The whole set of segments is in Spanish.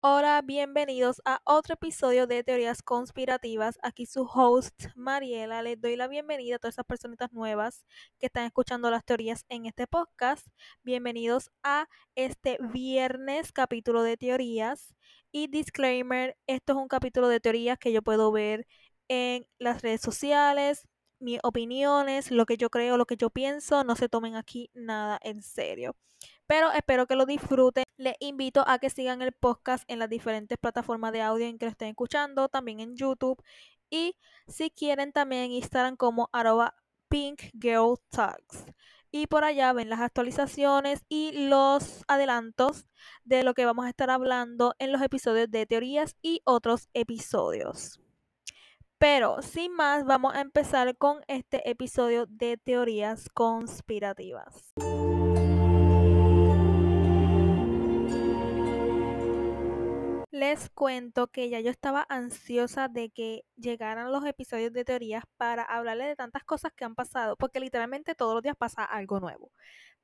Hola, bienvenidos a otro episodio de Teorías Conspirativas. Aquí su host, Mariela. Les doy la bienvenida a todas esas personitas nuevas que están escuchando las teorías en este podcast. Bienvenidos a este viernes capítulo de teorías. Y disclaimer, esto es un capítulo de teorías que yo puedo ver en las redes sociales, mis opiniones, lo que yo creo, lo que yo pienso. No se tomen aquí nada en serio pero espero que lo disfruten. Les invito a que sigan el podcast en las diferentes plataformas de audio en que lo estén escuchando, también en YouTube y si quieren también Instagram como arroba pinkgirltalks. Y por allá ven las actualizaciones y los adelantos de lo que vamos a estar hablando en los episodios de teorías y otros episodios. Pero sin más, vamos a empezar con este episodio de teorías conspirativas. Les cuento que ya yo estaba ansiosa de que llegaran los episodios de teorías para hablarles de tantas cosas que han pasado, porque literalmente todos los días pasa algo nuevo.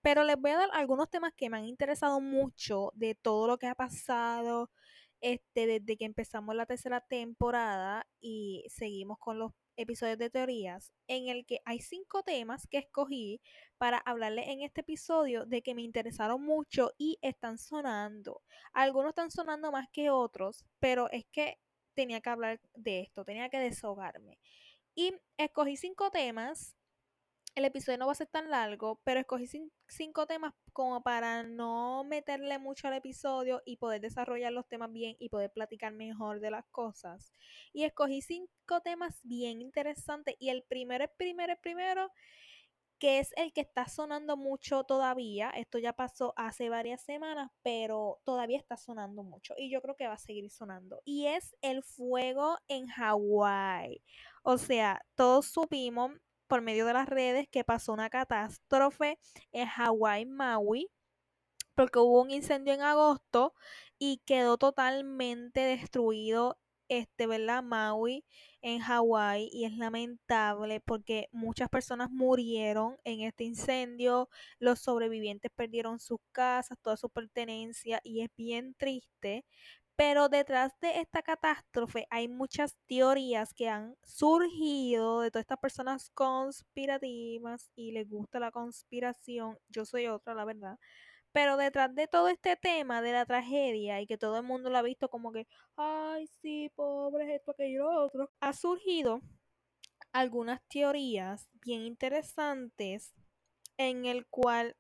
Pero les voy a dar algunos temas que me han interesado mucho de todo lo que ha pasado este, desde que empezamos la tercera temporada y seguimos con los episodios de teorías, en el que hay cinco temas que escogí para hablarles en este episodio de que me interesaron mucho y están sonando. Algunos están sonando más que otros, pero es que tenía que hablar de esto, tenía que desahogarme. Y escogí cinco temas el episodio no va a ser tan largo, pero escogí cinco temas como para no meterle mucho al episodio y poder desarrollar los temas bien y poder platicar mejor de las cosas. Y escogí cinco temas bien interesantes y el primero, el primero, el primero, que es el que está sonando mucho todavía. Esto ya pasó hace varias semanas, pero todavía está sonando mucho y yo creo que va a seguir sonando. Y es el fuego en Hawái. O sea, todos supimos por medio de las redes que pasó una catástrofe en Hawái, Maui, porque hubo un incendio en agosto y quedó totalmente destruido este, ¿verdad? Maui en Hawái y es lamentable porque muchas personas murieron en este incendio, los sobrevivientes perdieron sus casas, toda su pertenencia y es bien triste, pero detrás de esta catástrofe hay muchas teorías que han surgido de todas estas personas conspirativas y les gusta la conspiración. Yo soy otra, la verdad. Pero detrás de todo este tema de la tragedia y que todo el mundo lo ha visto como que, ay, sí, pobre, esto, aquello, lo otro, ha surgido algunas teorías bien interesantes en el cual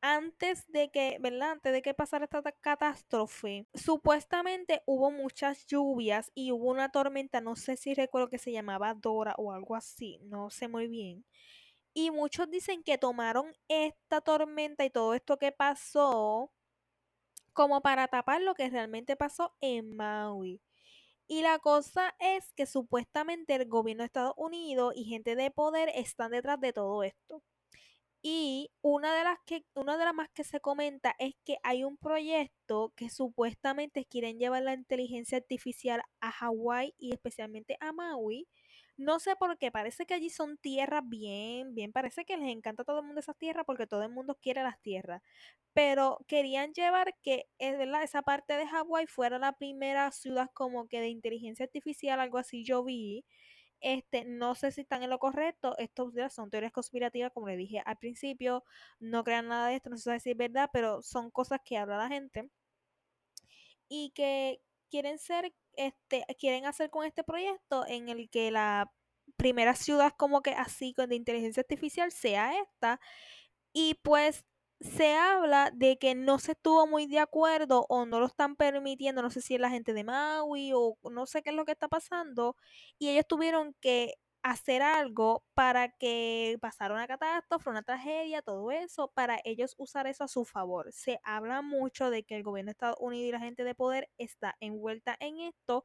antes de que, ¿verdad? Antes de que pasara esta catástrofe, supuestamente hubo muchas lluvias y hubo una tormenta, no sé si recuerdo que se llamaba Dora o algo así, no sé muy bien. Y muchos dicen que tomaron esta tormenta y todo esto que pasó como para tapar lo que realmente pasó en Maui. Y la cosa es que supuestamente el gobierno de Estados Unidos y gente de poder están detrás de todo esto. Y una de las que, una de las más que se comenta es que hay un proyecto que supuestamente quieren llevar la inteligencia artificial a Hawái y especialmente a Maui. No sé por qué, parece que allí son tierras bien, bien, parece que les encanta a todo el mundo esas tierras porque todo el mundo quiere las tierras. Pero querían llevar que es verdad, esa parte de Hawái fuera la primera ciudad como que de inteligencia artificial, algo así yo vi este, no sé si están en lo correcto. Estos son teorías conspirativas, como le dije al principio. No crean nada de esto, no se sabe si es verdad, pero son cosas que habla la gente. Y que quieren ser, este, quieren hacer con este proyecto en el que la primera ciudad como que así de inteligencia artificial sea esta. Y pues se habla de que no se estuvo muy de acuerdo o no lo están permitiendo, no sé si es la gente de Maui o no sé qué es lo que está pasando, y ellos tuvieron que hacer algo para que pasara una catástrofe, una tragedia, todo eso, para ellos usar eso a su favor. Se habla mucho de que el gobierno de Estados Unidos y la gente de poder está envuelta en esto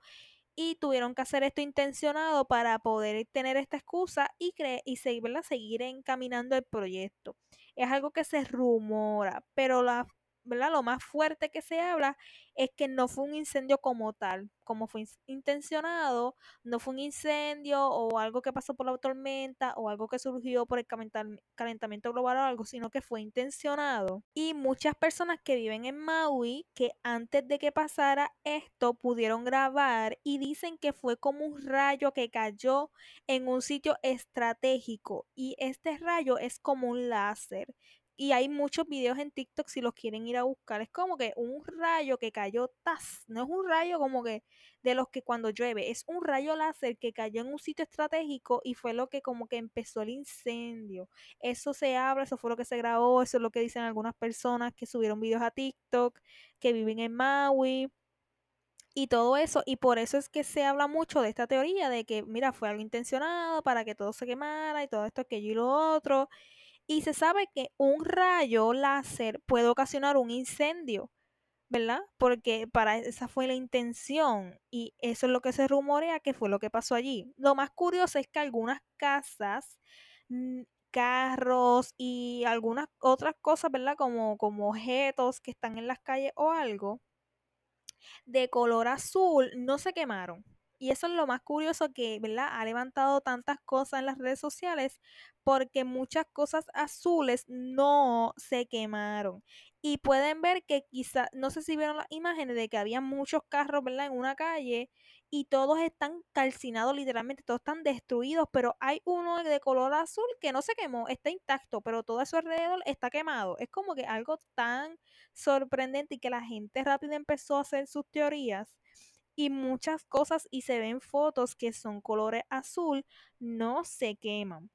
y tuvieron que hacer esto intencionado para poder tener esta excusa y, y seguir, seguir encaminando el proyecto. Es algo que se rumora, pero la ¿verdad? Lo más fuerte que se habla es que no fue un incendio como tal, como fue intencionado, no fue un incendio o algo que pasó por la tormenta o algo que surgió por el calentamiento global o algo, sino que fue intencionado. Y muchas personas que viven en Maui, que antes de que pasara esto, pudieron grabar y dicen que fue como un rayo que cayó en un sitio estratégico y este rayo es como un láser y hay muchos videos en TikTok si los quieren ir a buscar. Es como que un rayo que cayó, ¡tas! No es un rayo como que de los que cuando llueve, es un rayo láser que cayó en un sitio estratégico y fue lo que como que empezó el incendio. Eso se habla, eso fue lo que se grabó, eso es lo que dicen algunas personas que subieron videos a TikTok, que viven en Maui y todo eso. Y por eso es que se habla mucho de esta teoría de que, mira, fue algo intencionado para que todo se quemara y todo esto, aquello y lo otro. Y se sabe que un rayo láser puede ocasionar un incendio, ¿verdad? Porque para esa fue la intención y eso es lo que se rumorea que fue lo que pasó allí. Lo más curioso es que algunas casas, carros y algunas otras cosas, ¿verdad? Como, como objetos que están en las calles o algo de color azul no se quemaron. Y eso es lo más curioso que, ¿verdad? Ha levantado tantas cosas en las redes sociales porque muchas cosas azules no se quemaron. Y pueden ver que quizá, no sé si vieron las imágenes de que había muchos carros, ¿verdad? En una calle y todos están calcinados, literalmente todos están destruidos, pero hay uno de color azul que no se quemó, está intacto, pero todo a su alrededor está quemado. Es como que algo tan sorprendente y que la gente rápido empezó a hacer sus teorías y muchas cosas y se ven fotos que son colores azul, no se queman.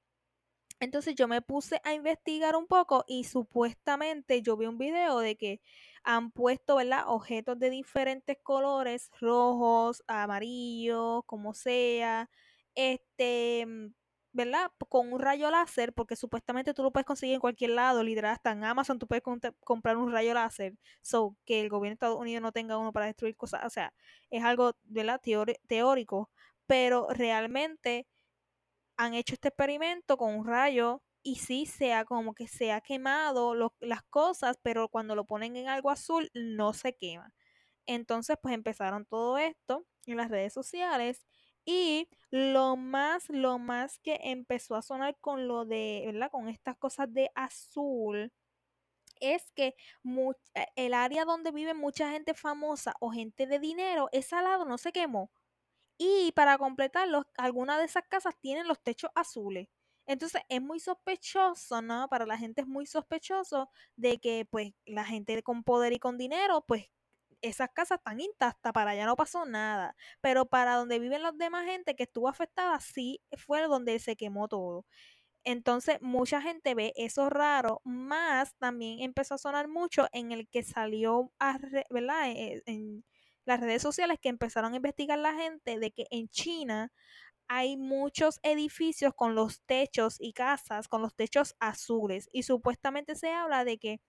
Entonces yo me puse a investigar un poco y supuestamente yo vi un video de que han puesto, ¿verdad? Objetos de diferentes colores, rojos, amarillos, como sea, este, mm, ¿verdad? Con un rayo láser, porque supuestamente tú lo puedes conseguir en cualquier lado, literal, hasta en Amazon tú puedes comprar un rayo láser, so que el gobierno de Estados Unidos no tenga uno para destruir cosas, o sea, es algo, ¿verdad? teórico, pero realmente han hecho este experimento con un rayo y sí sea como que se ha quemado las cosas, pero cuando lo ponen en algo azul no se quema. Entonces, pues empezaron todo esto en las redes sociales y lo más, lo más que empezó a sonar con lo de, ¿verdad? Con estas cosas de azul es que eh, el área donde vive mucha gente famosa o gente de dinero, ese lado no se quemó. Y para completarlo, algunas de esas casas tienen los techos azules. Entonces es muy sospechoso, ¿no? Para la gente es muy sospechoso de que pues la gente con poder y con dinero pues esas casas están intactas, para allá no pasó nada. Pero para donde viven los demás gente que estuvo afectada, sí fue donde se quemó todo. Entonces, mucha gente ve eso raro, más también empezó a sonar mucho en el que salió, a, ¿verdad? E, en las redes sociales que empezaron a investigar la gente de que en China hay muchos edificios con los techos y casas con los techos azules y supuestamente se habla de que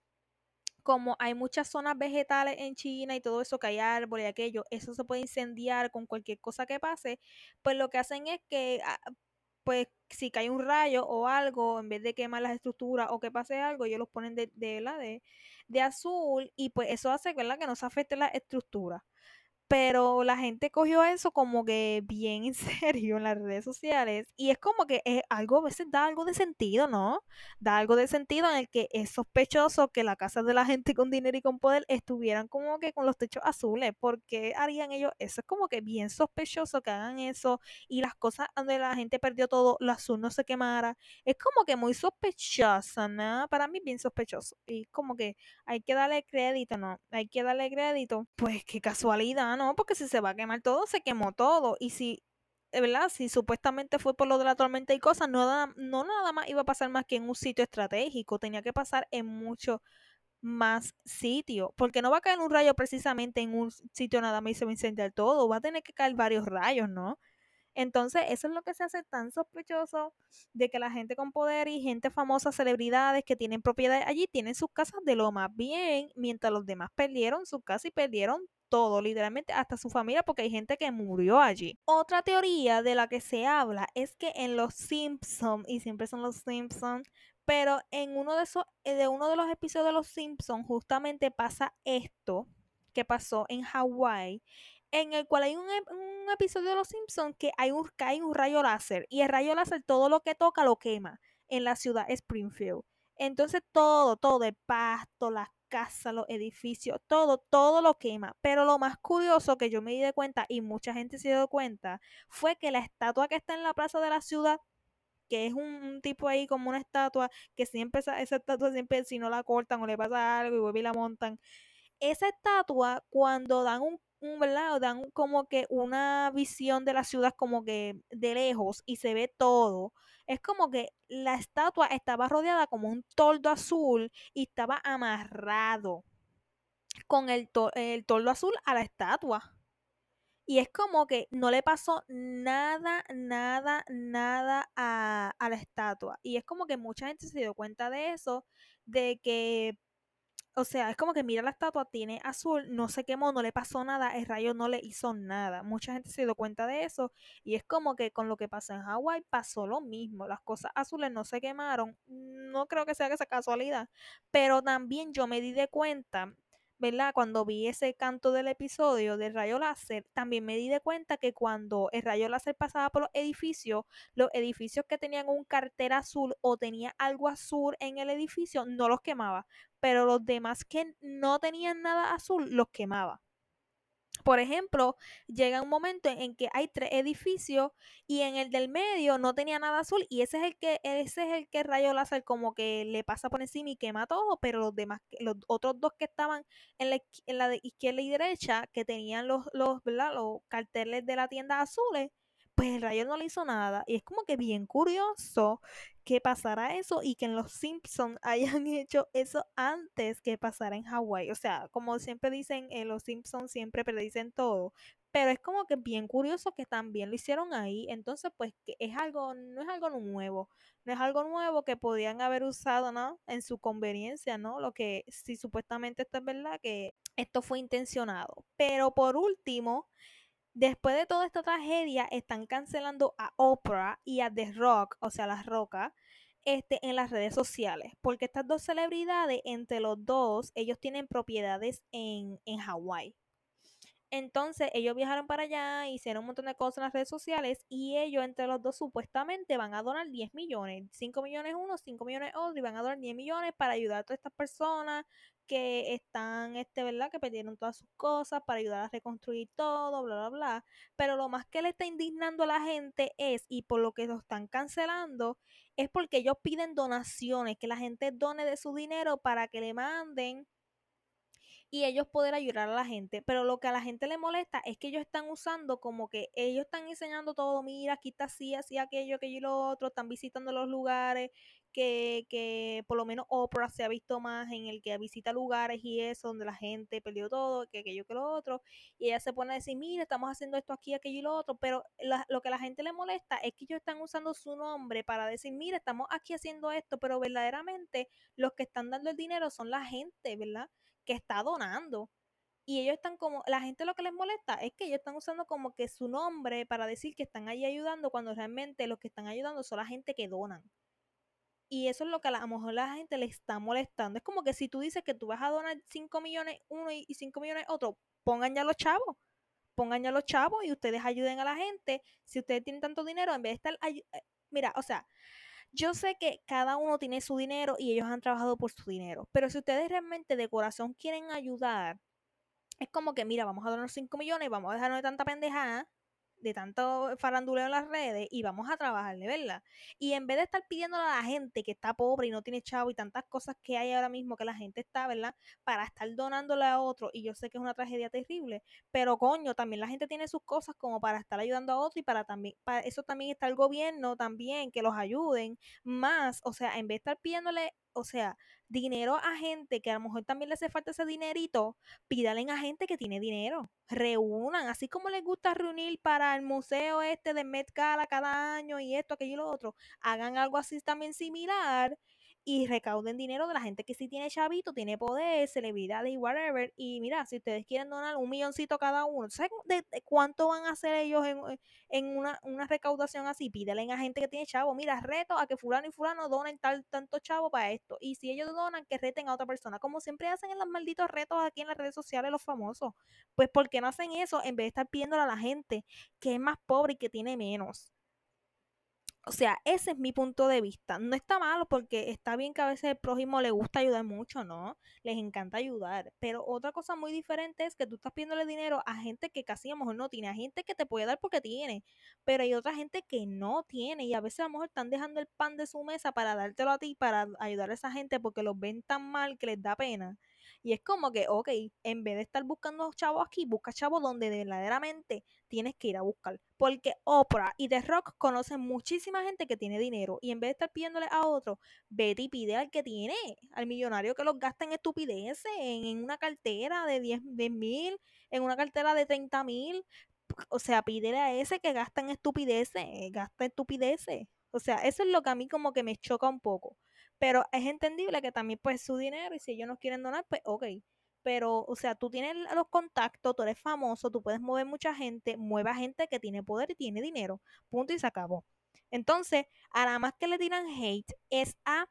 como hay muchas zonas vegetales en China y todo eso, que hay árboles y aquello, eso se puede incendiar con cualquier cosa que pase, pues lo que hacen es que, ah, pues si cae un rayo o algo, en vez de quemar las estructuras o que pase algo, ellos los ponen de, de, de, de azul y pues eso hace ¿verdad? que no se afecte la estructura pero la gente cogió eso como que bien en serio en las redes sociales y es como que es algo, a veces da algo de sentido, ¿no? Da algo de sentido en el que es sospechoso que la casa de la gente con dinero y con poder estuvieran como que con los techos azules, ¿por qué harían ellos eso? Es como que bien sospechoso que hagan eso y las cosas donde la gente perdió todo, lo azul no se quemara, es como que muy sospechosa, ¿no? Para mí bien sospechoso y como que hay que darle crédito, ¿no? Hay que darle crédito, pues qué casualidad, no, porque si se va a quemar todo, se quemó todo. Y si, eh, ¿verdad? Si supuestamente fue por lo de la tormenta y cosas, no, no nada más iba a pasar más que en un sitio estratégico, tenía que pasar en muchos más sitios, porque no va a caer un rayo precisamente en un sitio nada más y se va a incendiar todo, va a tener que caer varios rayos, ¿no? Entonces, eso es lo que se hace tan sospechoso de que la gente con poder y gente famosa, celebridades que tienen propiedades allí, tienen sus casas de lo más bien, mientras los demás perdieron su casa y perdieron todo, literalmente hasta su familia, porque hay gente que murió allí. Otra teoría de la que se habla es que en los Simpsons, y siempre son los Simpsons, Pero en uno de esos, eh, de uno de los episodios de Los Simpsons, justamente pasa esto que pasó en Hawái, en el cual hay un, episodio de Los Simpsons que hay un, cae un rayo láser y el rayo láser todo lo que toca lo quema en la ciudad Springfield. Entonces todo, todo, el pasto, las casas, los edificios, todo, todo lo quema. Pero lo más curioso que yo me di de cuenta y mucha gente se dio cuenta fue que la estatua que está en la plaza de la ciudad que es un, tipo ahí como una estatua que siempre esa, estatua siempre si no la cortan o le pasa algo y vuelve y la montan esa estatua cuando dan un. Dan como que una visión de la ciudad como que de lejos y se ve todo. Es como que la estatua estaba rodeada como un toldo azul y estaba amarrado con el, el toldo azul a la estatua. Y es como que no le pasó nada, nada, nada a, a, la estatua. Y es como que mucha gente se dio cuenta de eso, de que o sea, es como que mira la estatua, tiene azul, no se quemó, no le pasó nada, el rayo no le hizo nada. Mucha gente se dio cuenta de eso y es como que con lo que pasó en Hawái pasó lo mismo. Las cosas azules no se quemaron. No creo que sea esa casualidad, pero también yo me di de cuenta ¿verdad? Cuando vi ese canto del episodio del rayo láser, también me di de cuenta que cuando el rayo láser pasaba por los edificios, los edificios que tenían un cartel azul o tenía algo azul en el edificio, no los quemaba, pero los demás que no tenían nada azul, los quemaba. Por ejemplo, llega un momento en que hay tres edificios y en el del medio no tenía nada azul y ese es el que ese es el que rayo láser como que le pasa por encima y quema todo, pero los demás los otros dos que estaban en la, en la de izquierda y derecha que tenían los los, los carteles de la tienda azules pues el rayo no le hizo nada. Y es como que bien curioso que pasara eso y que en los Simpsons hayan hecho eso antes que pasara en Hawái. O sea, como siempre dicen, en los Simpsons siempre predicen todo. Pero es como que bien curioso que también lo hicieron ahí. Entonces, pues que es algo, no es algo nuevo. No es algo nuevo que podían haber usado, ¿no? En su conveniencia, ¿no? Lo que si supuestamente esto es verdad, que esto fue intencionado. Pero por último, Después de toda esta tragedia, están cancelando a Oprah y a The Rock, o sea, las rocas, este, en las redes sociales. Porque estas dos celebridades, entre los dos, ellos tienen propiedades en, en Hawái. Entonces ellos viajaron para allá, hicieron un montón de cosas en las redes sociales y ellos entre los dos supuestamente van a donar 10 millones, 5 millones uno, 5 millones otro y van a donar 10 millones para ayudar a todas estas personas que están, este, ¿verdad? Que perdieron todas sus cosas para ayudar a reconstruir todo, bla, bla, bla. Pero lo más que le está indignando a la gente es, y por lo que lo están cancelando, es porque ellos piden donaciones, que la gente done de su dinero para que le manden y ellos poder ayudar a la gente. Pero lo que a la gente le molesta es que ellos están usando como que ellos están enseñando todo, mira, aquí está así, así, aquello, aquello y lo otro, están visitando los lugares que, que por lo menos Oprah se ha visto más en el que visita lugares y eso, donde la gente perdió todo, que aquello que lo otro, y ella se pone a decir, mira, estamos haciendo esto aquí, aquello y lo otro, pero lo que a la gente le molesta es que ellos están usando su nombre para decir, mira, estamos aquí haciendo esto, pero verdaderamente los que están dando el dinero son la gente, ¿verdad? Que está donando. Y ellos están como, la gente lo que les molesta es que ellos están usando como que su nombre para decir que están ahí ayudando cuando realmente los que están ayudando son la gente que donan. Y eso es lo que a, lo mejor la gente le está molestando. Es como que si tú dices que tú vas a donar 5 millones uno y 5 millones otro, pongan ya los chavos. Pongan ya los chavos y ustedes ayuden a la gente. Si ustedes tienen tanto dinero, en vez de estar... Eh, mira, o sea, yo sé que cada uno tiene su dinero y ellos han trabajado por su dinero, pero si ustedes realmente de corazón quieren ayudar, es como que, mira, vamos a donar 5 millones, vamos a dejarnos de tanta pendejada de tanto faranduleo en las redes y vamos a trabajarle, ¿verdad? Y en vez de estar pidiéndole a la gente que está pobre y no tiene chavo y tantas cosas que hay ahora mismo que la gente está, ¿verdad? Para estar donándole a otro, y yo sé que es una tragedia terrible, pero coño, también la gente tiene sus cosas como para estar ayudando a otro y para también, para eso también está el gobierno también, que los ayuden más, o sea, en vez de estar pidiéndole o sea, dinero a gente que a lo mejor también le hace falta ese dinerito, pídalen a gente que tiene dinero. Reúnan, así como les gusta reunir para el museo este de Met Gala cada año y esto, aquello y lo otro, hagan algo así también similar y recauden dinero de la gente que sí tiene chavito, tiene poder, celebridades y whatever. Y mira, si ustedes quieren donar un milloncito cada uno, ¿saben de, cuánto van a hacer ellos en, en una, una, recaudación así? Pídele a gente que tiene chavo, mira, reto a que fulano y fulano donen tal, tanto chavo para esto. Y si ellos donan, que reten a otra persona, como siempre hacen en los malditos retos aquí en las redes sociales los famosos. Pues ¿por qué no hacen eso en vez de estar pidiéndole a la gente que es más pobre y que tiene menos? O sea, ese es mi punto de vista. No está malo porque está bien que a veces el prójimo le gusta ayudar mucho, ¿no? Les encanta ayudar. Pero otra cosa muy diferente es que tú estás pidiéndole dinero a gente que casi a lo mejor no tiene, a gente que te puede dar porque tiene, pero hay otra gente que no tiene y a veces a lo mejor están dejando el pan de su mesa para dártelo a ti, para ayudar a esa gente porque los ven tan mal que les da pena. Y es como que, ok, en vez de estar buscando chavos aquí, busca chavos donde verdaderamente tienes que ir a buscar. Porque Oprah y The Rock conocen muchísima gente que tiene dinero. Y en vez de estar pidiéndole a otro, vete y pide al que tiene, al millonario que los gasta en estupideces, en, una cartera de 10 mil, en una cartera de 30 mil. O sea, pídele a ese que gasta en estupideces, gasta estupideces. O sea, eso es lo que a mí como que me choca un poco. Pero es entendible que también pues su dinero y si ellos no quieren donar, pues ok. Pero, o sea, tú tienes los contactos, tú eres famoso, tú puedes mover mucha gente, mueva gente que tiene poder y tiene dinero. Punto y se acabó. Entonces, a nada más que le tiran hate es a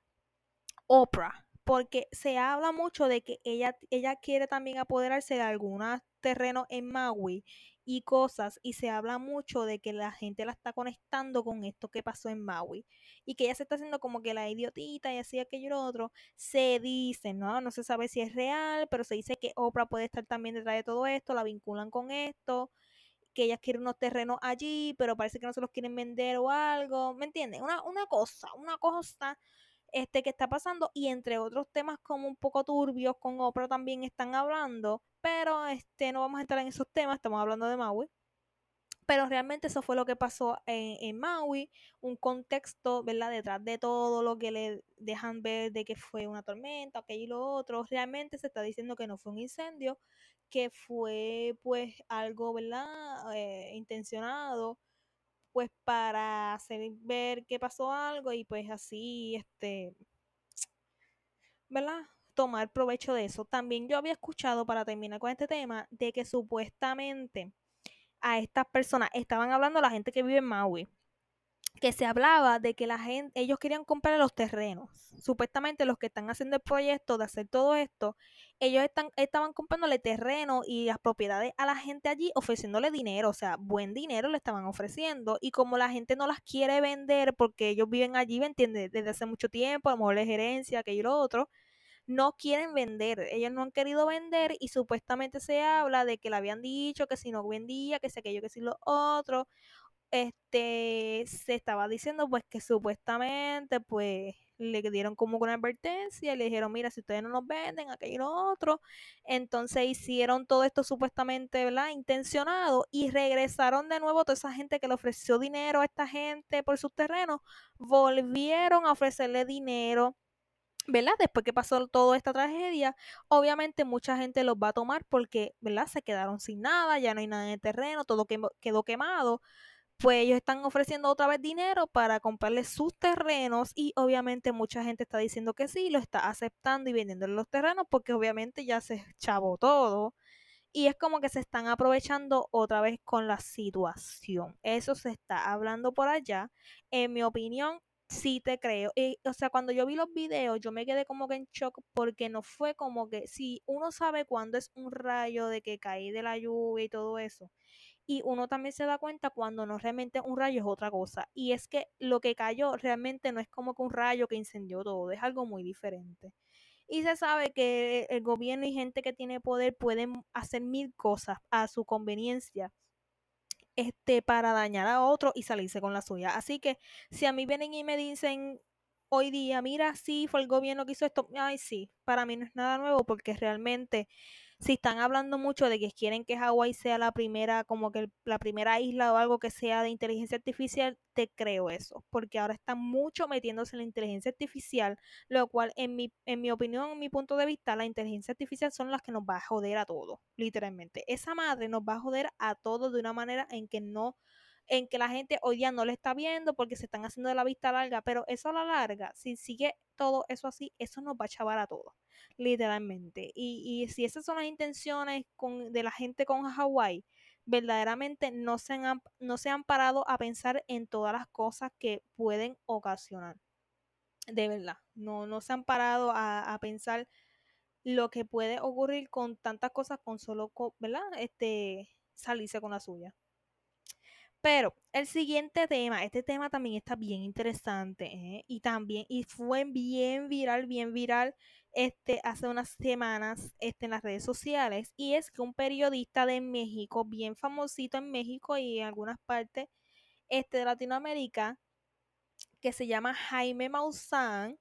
Oprah porque se habla mucho de que ella, ella quiere también apoderarse de algunos terrenos en Maui y cosas, y se habla mucho de que la gente la está conectando con esto que pasó en Maui, y que ella se está haciendo como que la idiotita y así aquello y lo otro, se dice, ¿no? No se sabe si es real, pero se dice que Oprah puede estar también detrás de todo esto, la vinculan con esto, que ella quiere unos terrenos allí, pero parece que no se los quieren vender o algo, ¿me entienden? Una, una cosa, una cosa este, que está pasando y entre otros temas como un poco turbios con Oprah también están hablando, pero este, no vamos a entrar en esos temas, estamos hablando de Maui. Pero realmente eso fue lo que pasó en, en, Maui, un contexto, ¿verdad? Detrás de todo lo que le dejan ver de que fue una tormenta, aquello y lo otro, realmente se está diciendo que no fue un incendio, que fue pues algo, ¿verdad? Eh, intencionado pues para hacer ver que pasó algo y pues así, este, ¿verdad? Tomar provecho de eso. También yo había escuchado, para terminar con este tema, de que supuestamente a estas personas estaban hablando la gente que vive en Maui que se hablaba de que la gente, ellos querían comprar los terrenos. Supuestamente los que están haciendo el proyecto de hacer todo esto, ellos están, estaban comprándole terreno y las propiedades a la gente allí, ofreciéndole dinero, o sea, buen dinero le estaban ofreciendo. Y como la gente no las quiere vender porque ellos viven allí, ¿me entiendes? Desde hace mucho tiempo, a lo mejor la gerencia, aquello y lo otro, no quieren vender. Ellos no han querido vender y supuestamente se habla de que le habían dicho que si no vendía, que si aquello, que si lo otro este se estaba diciendo pues que supuestamente pues le dieron como una advertencia y le dijeron mira si ustedes no nos venden aquello otro entonces hicieron todo esto supuestamente ¿verdad? intencionado y regresaron de nuevo toda esa gente que le ofreció dinero a esta gente por sus terrenos volvieron a ofrecerle dinero ¿verdad? Después que pasó toda esta tragedia, obviamente mucha gente los va a tomar porque, ¿verdad? Se quedaron sin nada, ya no hay nada en el terreno, todo quedó quemado pues ellos están ofreciendo otra vez dinero para comprarles sus terrenos y obviamente mucha gente está diciendo que sí, lo está aceptando y vendiendo los terrenos porque obviamente ya se chavó todo y es como que se están aprovechando otra vez con la situación. Eso se está hablando por allá. En mi opinión, sí te creo. o sea, cuando yo vi los videos, yo me quedé como que en shock porque no fue como que si uno sabe cuándo es un rayo de que caí de la lluvia y todo eso y uno también se da cuenta cuando no realmente un rayo es otra cosa. Y es que lo que cayó realmente no es como que un rayo que incendió todo, es algo muy diferente. Y se sabe que el gobierno y gente que tiene poder pueden hacer mil cosas a su conveniencia este, para dañar a otro y salirse con la suya. Así que si a mí vienen y me dicen hoy día, mira, sí, fue el gobierno que hizo esto, ay, sí, para mí no es nada nuevo porque realmente si están hablando mucho de que quieren que Hawái sea la primera, como que la primera isla o algo que sea de inteligencia artificial, te creo eso, porque ahora están mucho metiéndose en la inteligencia artificial, lo cual en mi, en mi opinión, en mi punto de vista, la inteligencia artificial son las que nos va a joder a todos, literalmente. Esa madre nos va a joder a todos de una manera en que no en que la gente hoy día no le está viendo porque se están haciendo de la vista larga, pero eso a la larga, si sigue todo eso así, eso nos va a chavar a todos, literalmente. Y, y si esas son las intenciones de la gente con Hawái, verdaderamente no se, han, no se han parado a pensar en todas las cosas que pueden ocasionar. De verdad, no, no se han parado a, a pensar lo que puede ocurrir con tantas cosas con solo, ¿verdad? Este, salirse con la suya. Pero el siguiente tema, este tema también está bien interesante ¿eh? y también y fue bien viral, bien viral este hace unas semanas este, en las redes sociales y es que un periodista de México, bien famosito en México y en algunas partes este, de Latinoamérica, que se llama Jaime Maussan,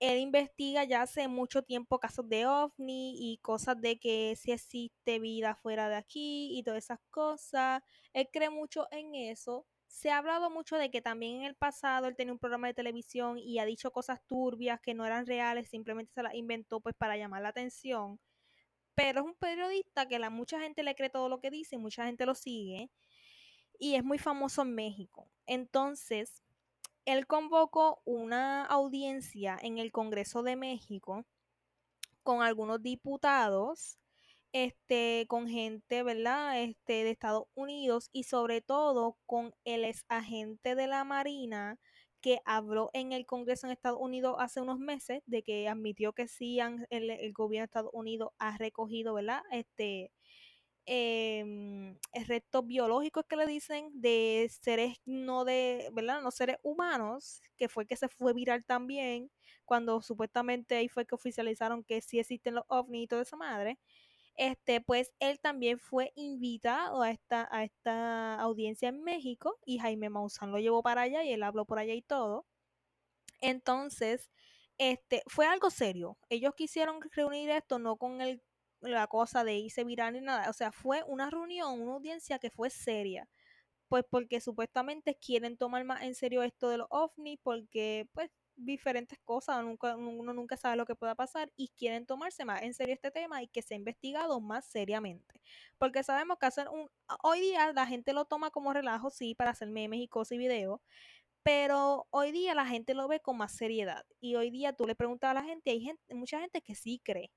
él investiga ya hace mucho tiempo casos de ovni y cosas de que si existe vida fuera de aquí y todas esas cosas. Él cree mucho en eso. Se ha hablado mucho de que también en el pasado él tenía un programa de televisión y ha dicho cosas turbias que no eran reales, simplemente se las inventó pues para llamar la atención. Pero es un periodista que la mucha gente le cree todo lo que dice, mucha gente lo sigue y es muy famoso en México. Entonces, él convocó una audiencia en el Congreso de México con algunos diputados, este, con gente, ¿verdad? Este, de Estados Unidos y sobre todo con el ex agente de la Marina que habló en el Congreso en Estados Unidos hace unos meses de que admitió que sí el, el gobierno de Estados Unidos ha recogido, ¿verdad? Este, eh, restos biológicos que le dicen de seres no de, ¿verdad? No seres humanos, que fue que se fue viral también, cuando supuestamente ahí fue que oficializaron que sí existen los ovnis y toda esa madre. Este, pues él también fue invitado a esta, a esta audiencia en México y Jaime Maussan lo llevó para allá y él habló por allá y todo. Entonces, este, fue algo serio. Ellos quisieron reunir esto no con el la cosa de irse viral ni nada. O sea, fue una reunión, una audiencia que fue seria. Pues porque supuestamente quieren tomar más en serio esto de los ovnis, porque pues diferentes cosas, nunca, uno nunca sabe lo que pueda pasar y quieren tomarse más en serio este tema y que sea investigado más seriamente. Porque sabemos que hacer un, hoy día la gente lo toma como relajo, sí, para hacer memes y cosas y videos, pero hoy día la gente lo ve con más seriedad y hoy día tú le preguntas a la gente, hay gente, mucha gente que sí cree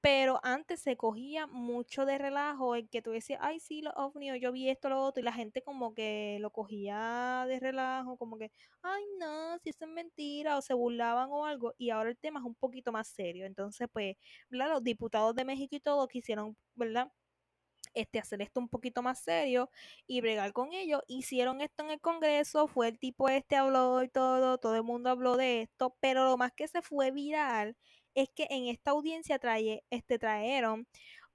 pero antes se cogía mucho de relajo el que tú decías, ay, sí, los yo vi esto, lo otro, y la gente como que lo cogía de relajo, como que, ay, no, si eso es mentira, o se burlaban o algo, y ahora el tema es un poquito más serio. Entonces, pues, los diputados de México y todo quisieron, ¿verdad? este, hacer esto un poquito más serio y bregar con ello. Hicieron esto en el Congreso, fue el tipo este, habló y todo, todo el mundo habló de esto, pero lo más que se fue viral es que en esta audiencia trae, este, trajeron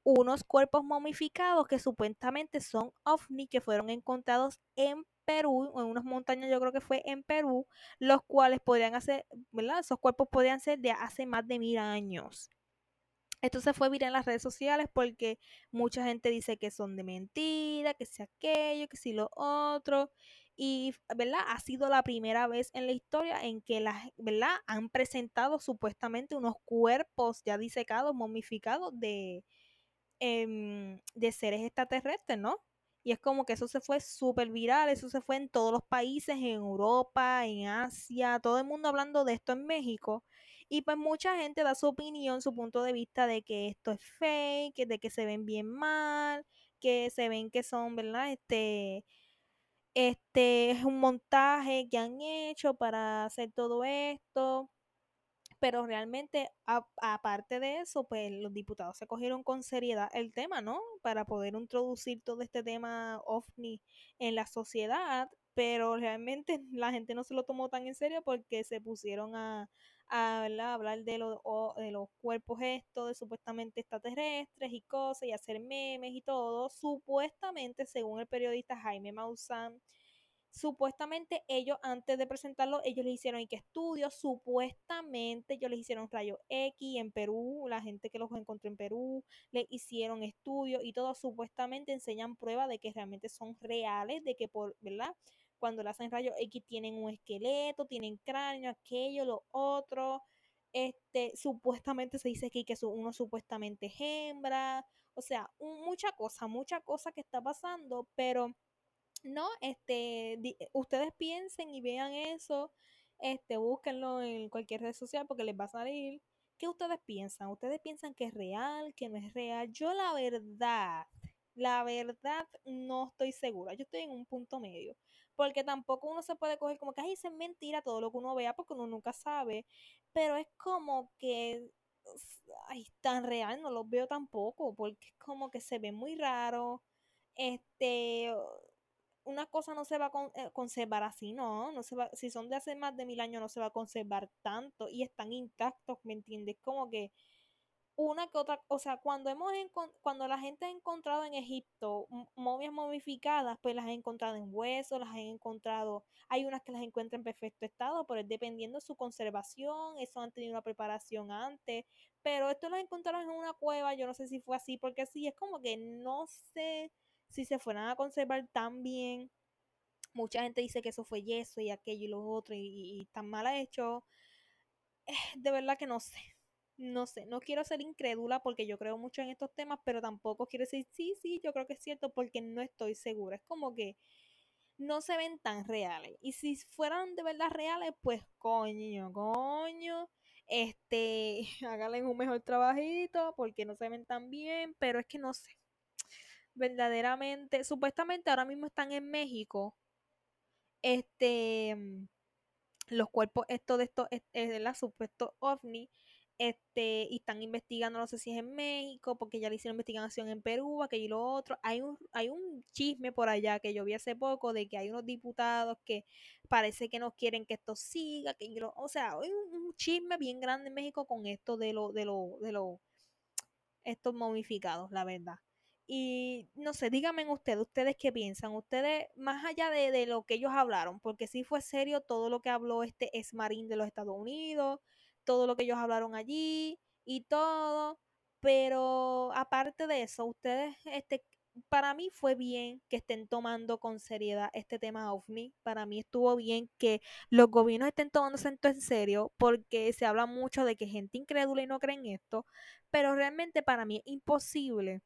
unos cuerpos momificados que supuestamente son ovni que fueron encontrados en Perú, en unas montañas yo creo que fue en Perú, los cuales podrían hacer, ¿verdad? Esos cuerpos podrían ser de hace más de mil años. Esto se fue viral en las redes sociales porque mucha gente dice que son de mentira, que sea aquello, que si lo otro. Y, ¿verdad? Ha sido la primera vez en la historia en que las, ¿verdad? Han presentado supuestamente unos cuerpos ya disecados, momificados de, em, de seres extraterrestres, ¿no? Y es como que eso se fue súper viral, eso se fue en todos los países, en Europa, en Asia, todo el mundo hablando de esto en México. Y pues mucha gente da su opinión, su punto de vista de que esto es fake, de que se ven bien mal, que se ven que son, ¿verdad? Este, este es un montaje que han hecho para hacer todo esto. Pero realmente, aparte de eso, pues los diputados se cogieron con seriedad el tema, ¿no? Para poder introducir todo este tema ovni en la sociedad, pero realmente la gente no se lo tomó tan en serio porque se pusieron a, hablar de, de los cuerpos estos, de supuestamente extraterrestres y cosas, y hacer memes y todo. Supuestamente, según el periodista Jaime Maussan, supuestamente ellos antes de presentarlo, ellos les hicieron y que estudios, supuestamente ellos les hicieron rayo X en Perú, la gente que los encontró en Perú, le hicieron estudios y todo, supuestamente enseñan pruebas de que realmente son reales, de que por, ¿verdad? Cuando le hacen rayo X tienen un esqueleto, tienen cráneo, aquello, lo otro. Este, supuestamente se dice que, que uno supuestamente es hembra. O sea, mucha cosa, mucha cosa que está pasando, pero no, este, ustedes piensen y vean eso, este, búsquenlo en cualquier red social porque les va a salir. ¿Qué ustedes piensan? ¿Ustedes piensan que es real, que no es real? Yo la verdad, la verdad no estoy segura. Yo estoy en un punto medio. Porque tampoco uno se puede coger como que, ay, es mentira todo lo que uno vea porque uno nunca sabe. Pero es como que, ay, tan real no lo veo tampoco porque es como que se ve muy raro. Este, una cosa no se va a eh, conservar así, no, no se va, si son de hace más de mil años no se va a conservar tanto y están intactos, ¿me entiendes? Como que una que otra, o sea, cuando hemos cuando la gente ha encontrado en Egipto momias momificadas, pues las ha encontrado en huesos, las han encontrado, hay unas que las encuentran en perfecto estado, pero es dependiendo de su conservación, eso han tenido una preparación antes, pero esto lo encontraron en una cueva, yo no sé si fue así, porque sí, es como que no sé si se fueran a conservar tan bien. Mucha gente dice que eso fue yeso y aquello y lo otro y, tan mal hecho. Eh, de verdad que no sé. No sé, no quiero ser incrédula porque yo creo mucho en estos temas, pero tampoco quiero decir sí, sí, yo creo que es cierto porque no estoy segura. Es como que no se ven tan reales. Y si fueran de verdad reales, pues coño, coño, este, háganle un mejor trabajito porque no se ven tan bien, pero es que no sé verdaderamente, supuestamente ahora mismo están en México, este, los cuerpos, esto de esto, es, la supuesto ovni, este, y están investigando, no sé si es en México, porque ya le hicieron investigación en Perú, aquello y lo otro. Hay un, hay un chisme por allá que yo vi hace poco de que hay unos diputados que parece que no quieren que esto siga, que yo, o sea, hay un, chisme bien grande en México con esto de lo, de lo, de lo, estos momificados, la verdad. Y no sé, díganme ustedes, ustedes qué piensan, ustedes, más allá de, lo que ellos hablaron, porque sí fue serio todo lo que habló este es marín de los Estados Unidos, todo lo que ellos hablaron allí y todo, pero aparte de eso, ustedes, este, para mí fue bien que estén tomando con seriedad este tema OVNI, para mí estuvo bien que los gobiernos estén tomándose esto en serio, porque se habla mucho de que gente incrédula y no cree en esto, pero realmente para mí es imposible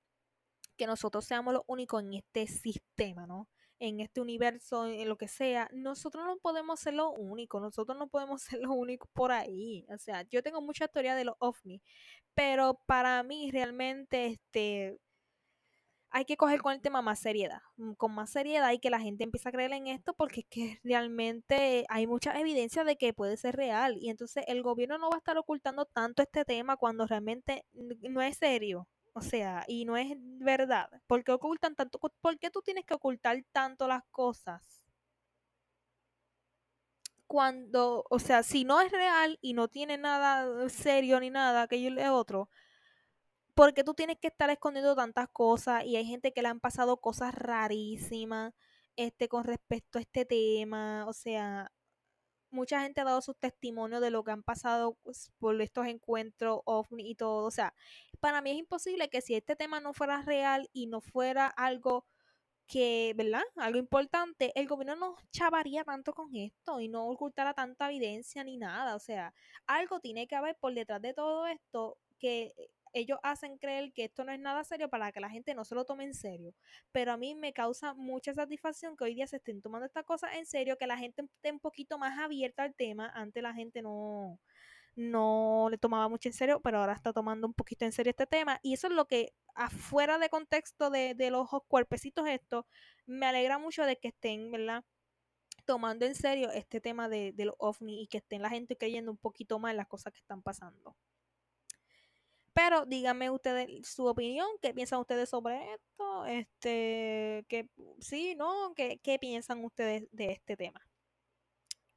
que nosotros seamos los únicos en este sistema, ¿no? En este universo, en lo que sea, nosotros no podemos ser los únicos, nosotros no podemos ser los únicos por ahí. O sea, yo tengo mucha teoría de los ovnis, pero para mí realmente este hay que coger con el tema más seriedad, mm, con más seriedad y que la gente empiece a creer en esto porque que realmente hay mucha evidencia de que puede ser real y entonces el gobierno no va a estar ocultando tanto este tema cuando realmente no es serio. O sea, y no es verdad. ¿Por qué ocultan tanto? ¿Por qué tú tienes que ocultar tanto las cosas? Cuando, o sea, si no es real y no tiene nada serio ni nada, que yo le otro, ¿por qué tú tienes que estar escondiendo tantas cosas? Y hay gente que le han pasado cosas rarísimas este, con respecto a este tema. O sea, mucha gente ha dado sus testimonios de lo que han pasado pues, por estos encuentros y todo. O sea, para mí es imposible que si este tema no fuera real y no fuera algo que, ¿verdad? Algo importante, el gobierno no chavaría tanto con esto y no ocultara tanta evidencia ni nada. O sea, algo tiene que haber por detrás de todo esto que ellos hacen creer que esto no es nada serio para que la gente no se lo tome en serio. Pero a mí me causa mucha satisfacción que hoy día se estén tomando estas cosas en serio, que la gente esté un poquito más abierta al tema. Antes la gente no, no le tomaba mucho en serio, pero ahora está tomando un poquito en serio este tema. Y eso es lo que, afuera de contexto de, los cuerpecitos estos, me alegra mucho de que estén, ¿verdad? tomando en serio este tema de, de los ovni y que estén la gente creyendo un poquito más en las cosas que están pasando. Pero díganme ustedes su opinión, qué piensan ustedes sobre esto, este, que sí, ¿no? ¿Qué, qué piensan ustedes de este tema?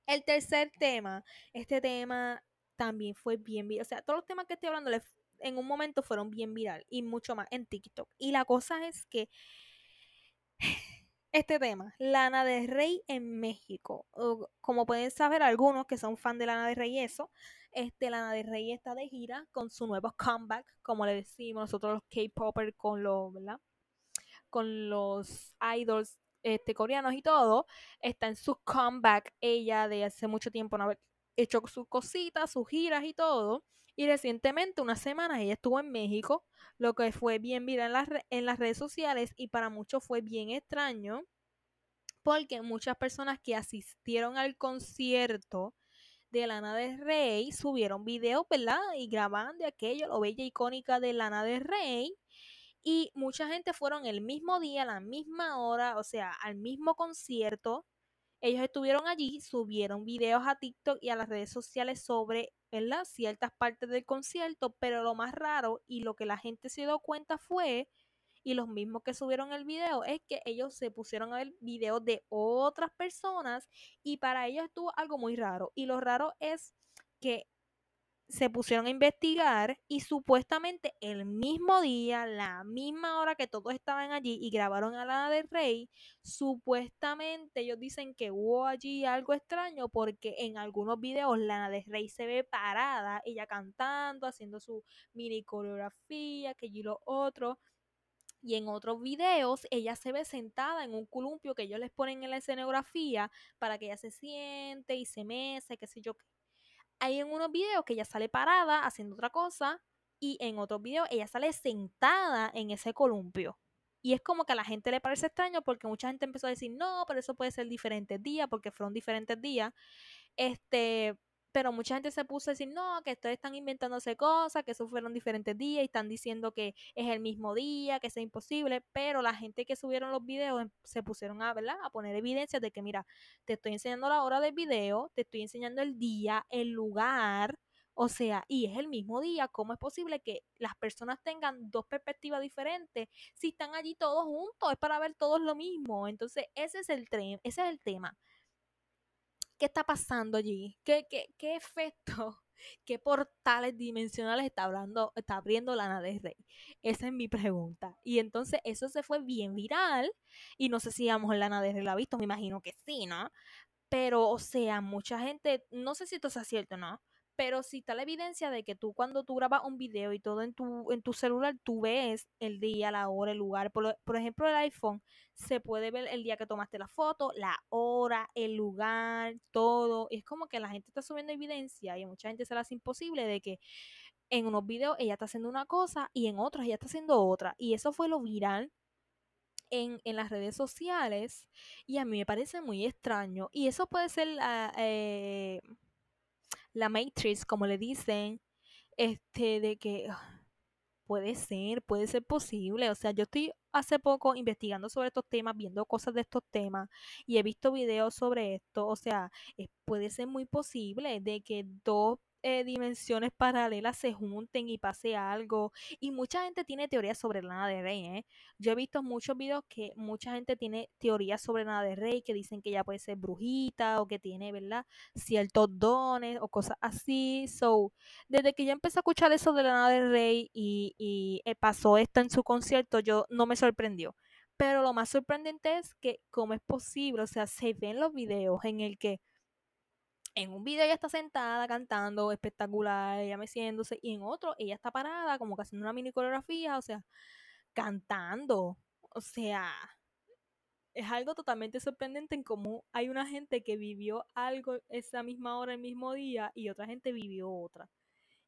El tercer tema, este tema también fue bien viral. O sea, todos los temas que estoy hablando en un momento fueron bien viral y mucho más en TikTok. Y la cosa es que este tema, Lana de Rey en México. Como pueden saber algunos que son fan de Lana de Rey eso, este, Lana de Rey está de gira con su nuevo comeback, como le decimos nosotros los K-Popers con los. Con los idols este, coreanos y todo. Está en su comeback ella de hace mucho tiempo no haber hecho sus cositas, sus giras y todo. Y recientemente, una semana, ella estuvo en México, lo que fue bien viral en las, en las redes sociales y para muchos fue bien extraño Porque muchas personas que asistieron al concierto de Lana del Rey subieron videos, ¿verdad? Y grababan de aquello, lo bella icónica de Lana del Rey. Y mucha gente fueron el mismo día, a la misma hora, o sea, al mismo concierto. Ellos estuvieron allí, subieron videos a TikTok y a las redes sociales sobre ¿verdad? ciertas partes del concierto, pero lo más raro y lo que la gente se dio cuenta fue y los mismos que subieron el video es que ellos se pusieron a ver videos de otras personas y para ellos estuvo algo muy raro. Y lo raro es que se pusieron a investigar y supuestamente el mismo día, la misma hora que todos estaban allí y grabaron a Lana del Rey, supuestamente ellos dicen que hubo allí algo extraño porque en algunos videos Lana del Rey se ve parada, ella cantando, haciendo su mini coreografía, que allí lo otro. Y en otros videos ella se ve sentada en un columpio que ellos les ponen en la escenografía para que ella se siente y se mece, qué sé yo. Hay en unos videos que ella sale parada haciendo otra cosa y en otros videos ella sale sentada en ese columpio. Y es como que a la gente le parece extraño porque mucha gente empezó a decir, no, pero eso puede ser diferentes días porque fueron diferentes días. Este, pero mucha gente se puso a decir, no, que ustedes están inventándose cosas, que eso fueron diferentes días y están diciendo que es el mismo día, que es imposible, pero la gente que subieron los videos em, se pusieron a, ¿verdad? a poner evidencias de que, mira, te estoy enseñando la hora del video, te estoy enseñando el día, el lugar, o sea, y es el mismo día, ¿cómo es posible que las personas tengan dos perspectivas diferentes si están allí todos juntos? Es para ver todos lo mismo. Entonces, ese es el, tren, ese es el tema. ¿Qué está pasando allí? ¿Qué, qué, qué efecto? ¿Qué portales dimensionales está, hablando, está abriendo Lana del Rey? Esa es mi pregunta. Y entonces eso se fue bien viral. Y no sé si a lo mejor Lana del Rey la ha visto, me imagino que sí, ¿no? Pero, o sea, mucha gente, no sé si esto es cierto, ¿no? Pero si está la evidencia de que tú cuando tú grabas un video y todo en tu, en tu celular, tú ves el día, la hora, el lugar. Por, por ejemplo, el iPhone se puede ver el día que tomaste la foto, la hora, el lugar, todo. es como que la gente está subiendo evidencia y a mucha gente se le hace imposible de que en unos videos ella está haciendo una cosa y en otros ella está haciendo otra. Y eso fue lo viral en, en, las redes sociales y a mí me parece muy extraño. Y eso puede ser la, eh, la Matrix, como le dicen, este, de que ah, puede ser, puede ser posible. O sea, yo estoy hace poco investigando sobre estos temas, viendo cosas de estos temas y he visto videos sobre esto. O sea, puede ser muy posible de que dos eh, dimensiones paralelas se junten y pase algo. Y mucha gente tiene teorías sobre Lana de Rey, ¿eh? Yo he visto muchos videos que mucha gente tiene teorías sobre Lana de Rey, que dicen que ella puede ser brujita o que tiene, ¿verdad? Ciertos dones o cosas así. So, desde que yo empecé a escuchar eso de Lana de Rey y, y eh, pasó esto en su concierto, yo no me sorprendió. Pero lo más sorprendente es que cómo es posible, o sea, se ven los videos en el que en un video ella está sentada cantando espectacular, ella meciéndose, y en otro ella está parada como que haciendo una mini coreografía, o sea, cantando. O sea, es algo totalmente sorprendente en cómo hay una gente que vivió algo esa misma hora, el mismo día, y otra gente vivió otra.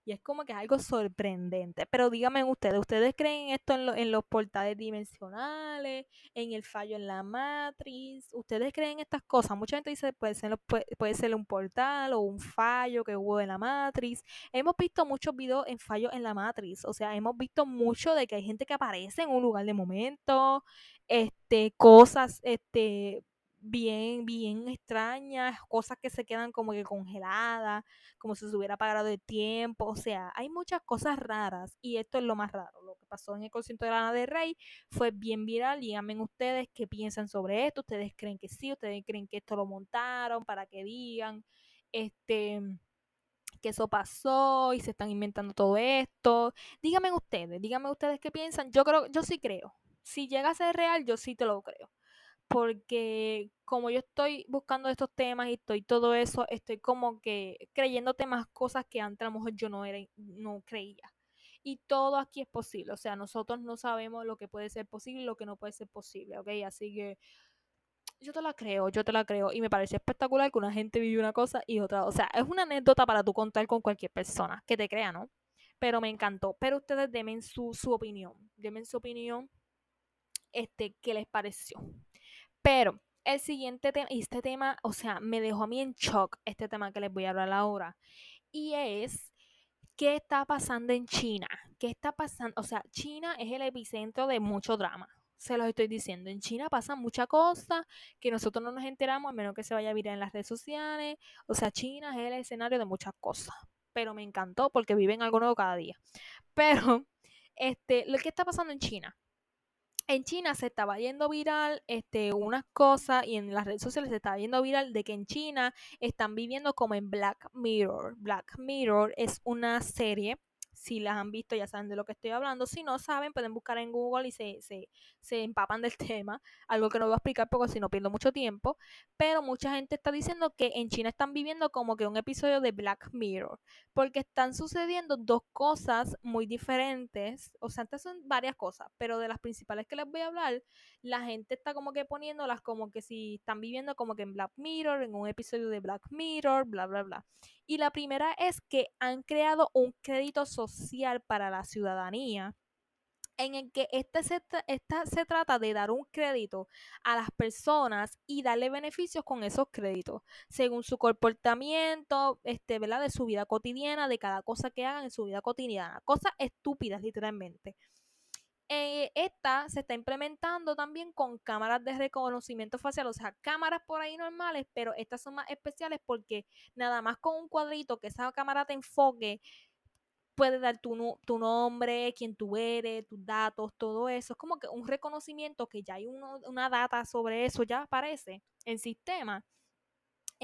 Y es como que es algo sorprendente. Pero díganme ustedes, ¿ustedes creen esto en, los portales dimensionales, en el fallo en la matriz? ¿Ustedes creen estas cosas? Mucha gente dice puede ser, puede, ser un portal o un fallo que hubo en la matriz. Hemos visto muchos videos en fallos en la matriz. O sea, hemos visto mucho de que hay gente que aparece en un lugar de momento, este, cosas, este, bien, bien extrañas, cosas que se quedan como que congeladas, como si se hubiera parado el tiempo, o sea, hay muchas cosas raras y esto es lo más raro. Lo que pasó en el concierto de Lana de Rey fue bien viral, díganme ustedes qué piensan sobre esto, ustedes creen que sí, ustedes creen que esto lo montaron para que digan, este que eso pasó y se están inventando todo esto. Díganme ustedes, díganme ustedes qué piensan. Yo creo, yo sí creo. Si llega a ser real, yo sí te lo creo porque como yo estoy buscando estos temas y estoy todo eso, estoy como que creyéndote más cosas que antes a lo mejor yo no, era, no creía. Y todo aquí es posible, o sea, nosotros no sabemos lo que puede ser posible y lo que no puede ser posible, ¿ok? Así que yo te la creo, yo te la creo. Y me parece espectacular que una gente vive una cosa y otra. O sea, es una anécdota para tú contar con cualquier persona que te crea, ¿no? Pero me encantó. Pero ustedes denme su, su opinión. Denme su opinión. Este, ¿qué les pareció? Pero El siguiente tema, y este tema, o sea, me dejó a mí en shock este tema que les voy a hablar ahora. Y es, ¿qué está pasando en China? ¿Qué está pasando? O sea, China es el epicentro de mucho drama. Se los estoy diciendo. En China pasan muchas cosas que nosotros no nos enteramos, a menos que se vaya a virar en las redes sociales. O sea, China es el escenario de muchas cosas. Pero me encantó porque viven algo nuevo cada día. Pero, este, lo que está pasando en China en China se estaba yendo viral este, unas cosas y en las redes sociales se estaba yendo viral de que en China están viviendo como en Black Mirror. Black Mirror es una serie si las han visto ya saben de lo que estoy hablando. Si no saben, pueden buscar en Google y se, se, se empapan del tema. Algo que no voy a explicar porque si no pierdo mucho tiempo. Pero mucha gente está diciendo que en China están viviendo como que un episodio de Black Mirror. Porque están sucediendo dos cosas muy diferentes. O sea, estas son varias cosas. Pero de las principales que les voy a hablar, la gente está como que poniéndolas como que si están viviendo como que en Black Mirror, en un episodio de Black Mirror, bla, bla, bla. Y la primera es que han creado un crédito social para la ciudadanía en el que este se, esta se trata de dar un crédito a las personas y darle beneficios con esos créditos, según su comportamiento, este, ¿verdad? De su vida cotidiana, de cada cosa que hagan en su vida cotidiana. Cosas estúpidas, literalmente. Eh, esta se está implementando también con cámaras de reconocimiento facial, o sea, cámaras por ahí normales, pero estas son más especiales porque nada más con un cuadrito que esa cámara te enfoque, puede dar tu, tu nombre, quién tú eres, tus datos, todo eso. Es como que un reconocimiento que ya hay una data sobre eso, ya aparece en sistema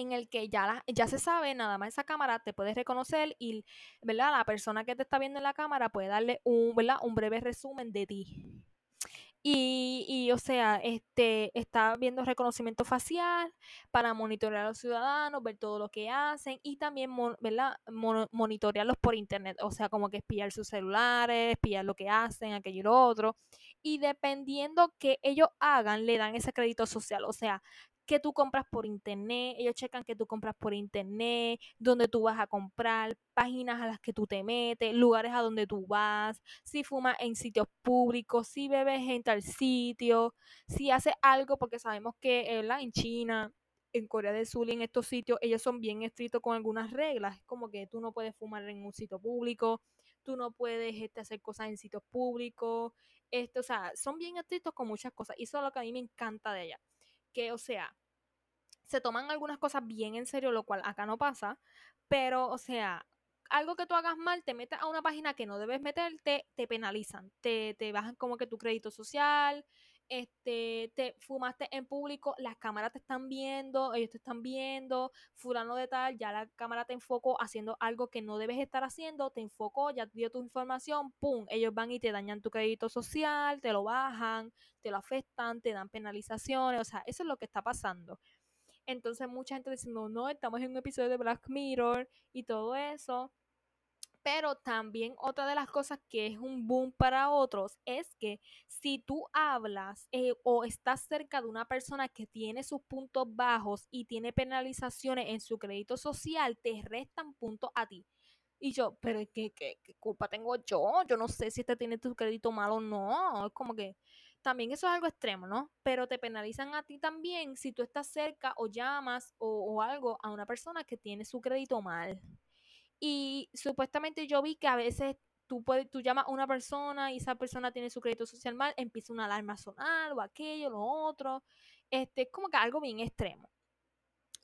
en el que ya, ya se sabe, nada más esa cámara te puede reconocer y, ¿verdad? La persona que te está viendo en la cámara puede darle un, ¿verdad? Un breve resumen de ti. Y, y, o sea, este está viendo reconocimiento facial para monitorear a los ciudadanos, ver todo lo que hacen y también, ¿verdad? monitorearlos por internet, o sea, como que espiar sus celulares, espiar lo que hacen, aquello y lo otro. Y dependiendo que ellos hagan, le dan ese crédito social, o sea, que tú compras por internet, ellos checan que tú compras por internet, dónde tú vas a comprar, páginas a las que tú te metes, lugares a donde tú vas, si fumas en sitios públicos, si bebes en tal sitio, si haces algo, porque sabemos que en China, en Corea del Sur y en estos sitios, ellos son bien estrictos con algunas reglas, como que tú no puedes fumar en un sitio público, tú no puedes este, hacer cosas en sitios públicos, esto, o sea, son bien estrictos con muchas cosas, y eso es lo que a mí me encanta de ella, que, o sea, se toman algunas cosas bien en serio, lo cual acá no pasa, pero, o sea, algo que tú hagas mal, te metes a una página que no debes meterte, te penalizan, te, te bajan como que tu crédito social, este, te fumaste en público, las cámaras te están viendo, ellos te están viendo, fulano de tal, ya la cámara te enfocó haciendo algo que no debes estar haciendo, te enfocó, ya dio tu información, pum, ellos van y te dañan tu crédito social, te lo bajan, te lo afectan, te dan penalizaciones, o sea, eso es lo que está pasando. Entonces mucha gente diciendo, no, estamos en un episodio de Black Mirror y todo eso. Pero también otra de las cosas que es un boom para otros es que si tú hablas eh, o estás cerca de una persona que tiene sus puntos bajos y tiene penalizaciones en su crédito social, te restan puntos a ti. Y yo, pero ¿qué, qué, qué culpa tengo yo? Yo no sé si este tiene tu crédito malo o no. Es como que también eso es algo extremo, ¿no? Pero te penalizan a ti también si tú estás cerca o llamas o, algo a una persona que tiene su crédito mal. Y supuestamente yo vi que a veces tú, puedes, tú llamas a una persona y esa persona tiene su crédito social mal, empieza una alarma a sonar o aquello, lo otro. Este, es como que algo bien extremo.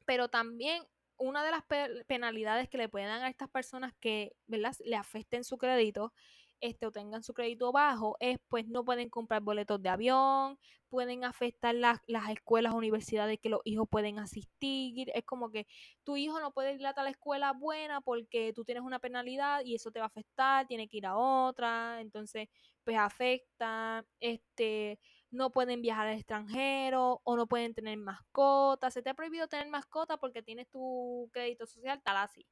Pero también una de las penalidades que le pueden dar a estas personas que ¿verdad? le afecten su crédito este, o tengan su crédito bajo, es pues no pueden comprar boletos de avión, pueden afectar las, las escuelas, universidades que los hijos pueden asistir. Es como que tu hijo no puede ir a la escuela buena porque tú tienes una penalidad y eso te va a afectar, tiene que ir a otra, entonces pues afecta, este, no pueden viajar al extranjero o no pueden tener mascotas, se te ha prohibido tener mascotas porque tienes tu crédito social, tal así.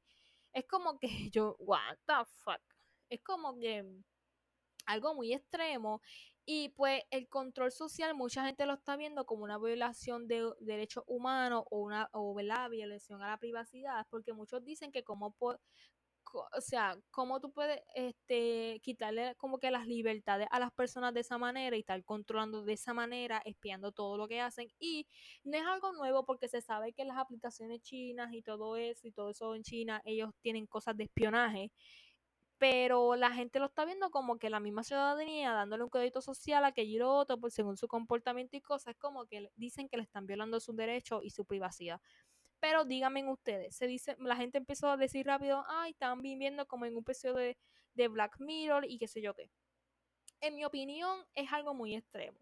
Es como que yo, what the fuck. Es como que algo muy extremo y pues el control social mucha gente lo está viendo como una violación de derechos humanos o una o violación a la privacidad porque muchos dicen que como o sea, cómo tú puedes este, quitarle como que las libertades a las personas de esa manera y estar controlando de esa manera, espiando todo lo que hacen. Y no es algo nuevo porque se sabe que las aplicaciones chinas y todo eso y todo eso en China, ellos tienen cosas de espionaje. Pero la gente lo está viendo como que la misma ciudadanía dándole un crédito social a que otro, pues según su comportamiento y cosas, como que dicen que le están violando sus derechos y su privacidad. Pero díganme ustedes, se dice, la gente empezó a decir rápido, ay, están viviendo como en un episodio de, de Black Mirror y qué sé yo qué. En mi opinión, es algo muy extremo.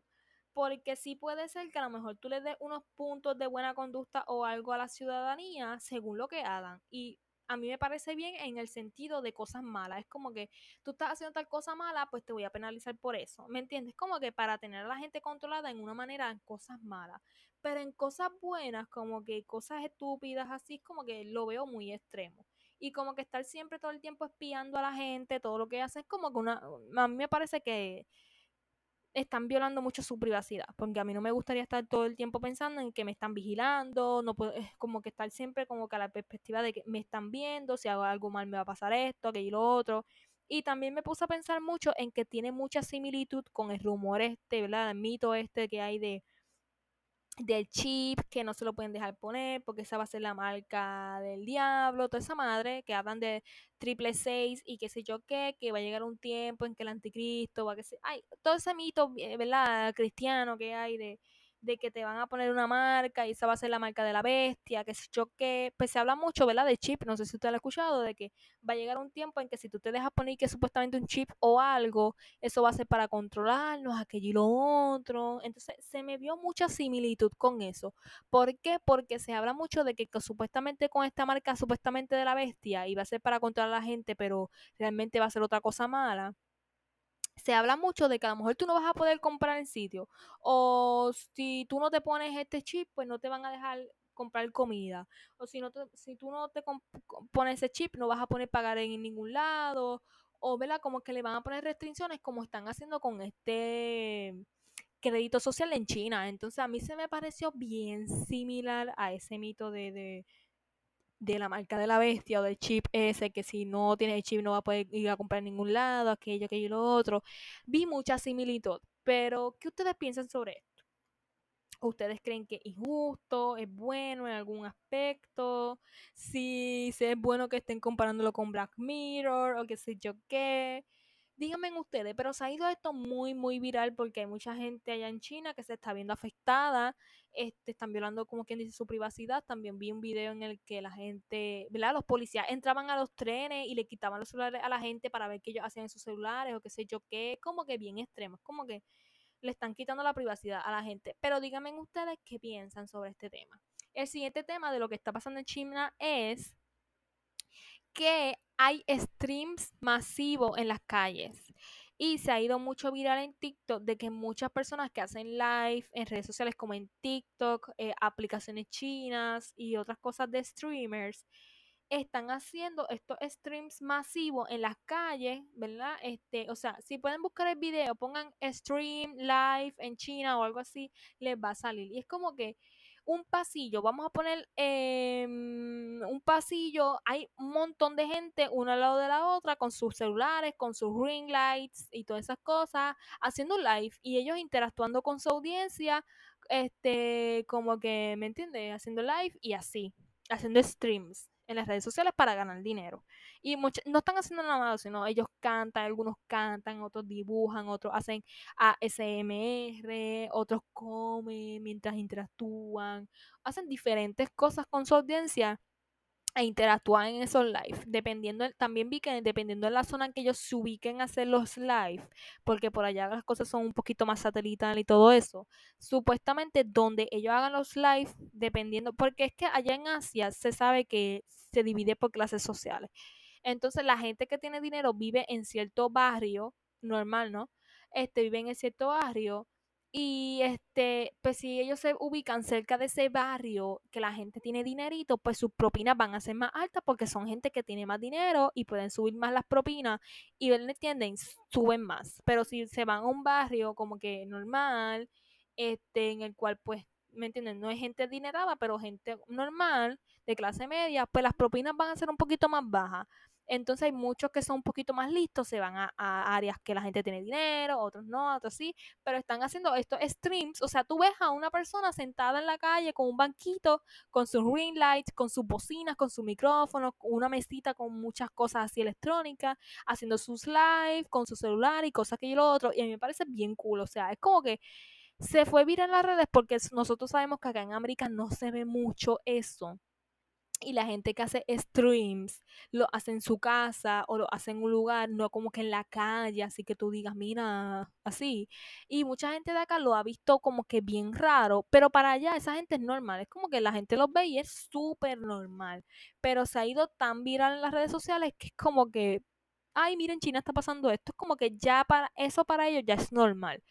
Porque sí puede ser que a lo mejor tú le des unos puntos de buena conducta o algo a la ciudadanía según lo que hagan. Y a mí me parece bien en el sentido de cosas malas. Es como que tú estás haciendo tal cosa mala, pues te voy a penalizar por eso. ¿Me entiendes? Como que para tener a la gente controlada en una manera en cosas malas. Pero en cosas buenas, como que cosas estúpidas así, como que lo veo muy extremo. Y como que estar siempre todo el tiempo espiando a la gente, todo lo que hace, es como que una... A mí me parece que están violando mucho su privacidad, porque a mí no me gustaría estar todo el tiempo pensando en que me están vigilando, no puedo, es como que estar siempre como que a la perspectiva de que me están viendo, si hago algo mal me va a pasar esto, aquello y lo otro. Y también me puse a pensar mucho en que tiene mucha similitud con el rumor este, ¿verdad? El mito este que hay de del chip que no se lo pueden dejar poner porque esa va a ser la marca del diablo, toda esa madre que hablan de triple seis y qué sé yo qué, que va a llegar un tiempo en que el anticristo va a que se, ay, todo ese mito, eh, ¿verdad? cristiano que hay de de que te van a poner una marca y esa va a ser la marca de la bestia, que se choque, pues se habla mucho, ¿verdad? De chip, no sé si usted lo ha escuchado, de que va a llegar un tiempo en que si tú te dejas poner que supuestamente un chip o algo, eso va a ser para controlarnos, aquello y lo otro. Entonces se me vio mucha similitud con eso. ¿Por qué? Porque se habla mucho de que, que supuestamente con esta marca, supuestamente de la bestia, iba a ser para controlar a la gente, pero realmente va a ser otra cosa mala se habla mucho de que a lo mejor tú no vas a poder comprar en sitio. O si tú no te pones este chip, pues no te van a dejar comprar comida. O si, no si tú no te pones ese chip, no vas a poder pagar en ningún lado. O, ¿verdad? Como que le van a poner restricciones como están haciendo con este crédito social en China. Entonces a mí se me pareció bien similar a ese mito de la marca de la bestia o del chip ese, que si no tiene el chip no va a poder ir a comprar en ningún lado, aquello, aquello y lo otro. Vi mucha similitud, pero ¿qué ustedes piensan sobre esto? ¿Ustedes creen que es injusto, es bueno en algún aspecto? Si, si es bueno que estén comparándolo con Black Mirror o qué sé yo qué díganme ustedes, pero se ha ido esto muy, muy viral porque hay mucha gente allá en China que se está viendo afectada, este, están violando como quien dice su privacidad. También vi un video en el que la gente, ¿verdad? Los policías entraban a los trenes y le quitaban los celulares a la gente para ver qué ellos hacían en sus celulares o qué sé yo qué, como que bien extremo, como que le están quitando la privacidad a la gente. Pero díganme ustedes qué piensan sobre este tema. El siguiente tema de lo que está pasando en China es que hay streams masivos en las calles. Y se ha ido mucho viral en TikTok de que muchas personas que hacen live en redes sociales como en TikTok, eh, aplicaciones chinas y otras cosas de streamers, están haciendo estos streams masivos en las calles, ¿verdad? Este, o sea, si pueden buscar el video, pongan stream live en China o algo así, les va a salir. Y es como que un pasillo, vamos a poner em, un pasillo, hay un montón de gente una al lado de la otra con sus celulares, con sus ring lights y todas esas cosas, haciendo live y ellos interactuando con su audiencia, este, como que, ¿me entiendes? Haciendo live y así, haciendo streams en las redes sociales para ganar dinero. Y no están haciendo nada malo, sino ellos cantan, algunos cantan, otros dibujan, otros hacen ASMR, otros comen mientras interactúan, hacen diferentes cosas con su audiencia e interactúan en esos live. Dependiendo, también vi que dependiendo de la zona en que ellos se ubiquen a hacer los live, porque por allá las cosas son un poquito más satelital y todo eso, supuestamente donde ellos hagan los live, dependiendo, porque es que allá en Asia se sabe que se divide por clases sociales. Entonces la gente que tiene dinero vive en cierto barrio, normal, ¿no? Este vive en cierto barrio y este, pues si ellos se ubican cerca de ese barrio que la gente tiene dinerito, pues sus propinas van a ser más altas porque son gente que tiene más dinero y pueden subir más las propinas y, ¿me entienden? Suben más. Pero si se van a un barrio como que normal, este, en el cual pues, ¿me entienden? No es gente adinerada, pero gente normal, de clase media, pues las propinas van a ser un poquito más bajas. Entonces hay muchos que son un poquito más listos, se van a, áreas que la gente tiene dinero, otros no, otros sí, pero están haciendo estos streams, o sea, tú ves a una persona sentada en la calle con un banquito, con sus ring lights, con sus bocinas, con su micrófono, una mesita con muchas cosas así electrónicas, haciendo sus live con su celular y cosas que y lo otro, y a mí me parece bien cool, o sea, es como que se fue viral en las redes porque nosotros sabemos que acá en América no se ve mucho eso y la gente que hace streams lo hace en su casa o lo hace en un lugar, no como que en la calle, así que tú digas, mira, así. Y mucha gente de acá lo ha visto como que bien raro, pero para allá esa gente es normal, es como que la gente los ve y es súper normal, pero se ha ido tan viral en las redes sociales que es como que, ay, miren, China está pasando esto, es como que ya para eso para ellos ya es normal.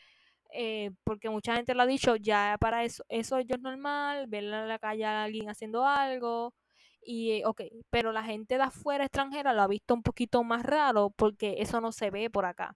Eh, porque mucha gente lo ha dicho, ya para eso, eso es normal, ver en la calle a alguien haciendo algo, y, eh, ok, pero la gente de afuera extranjera lo ha visto un poquito más raro porque eso no se ve por acá.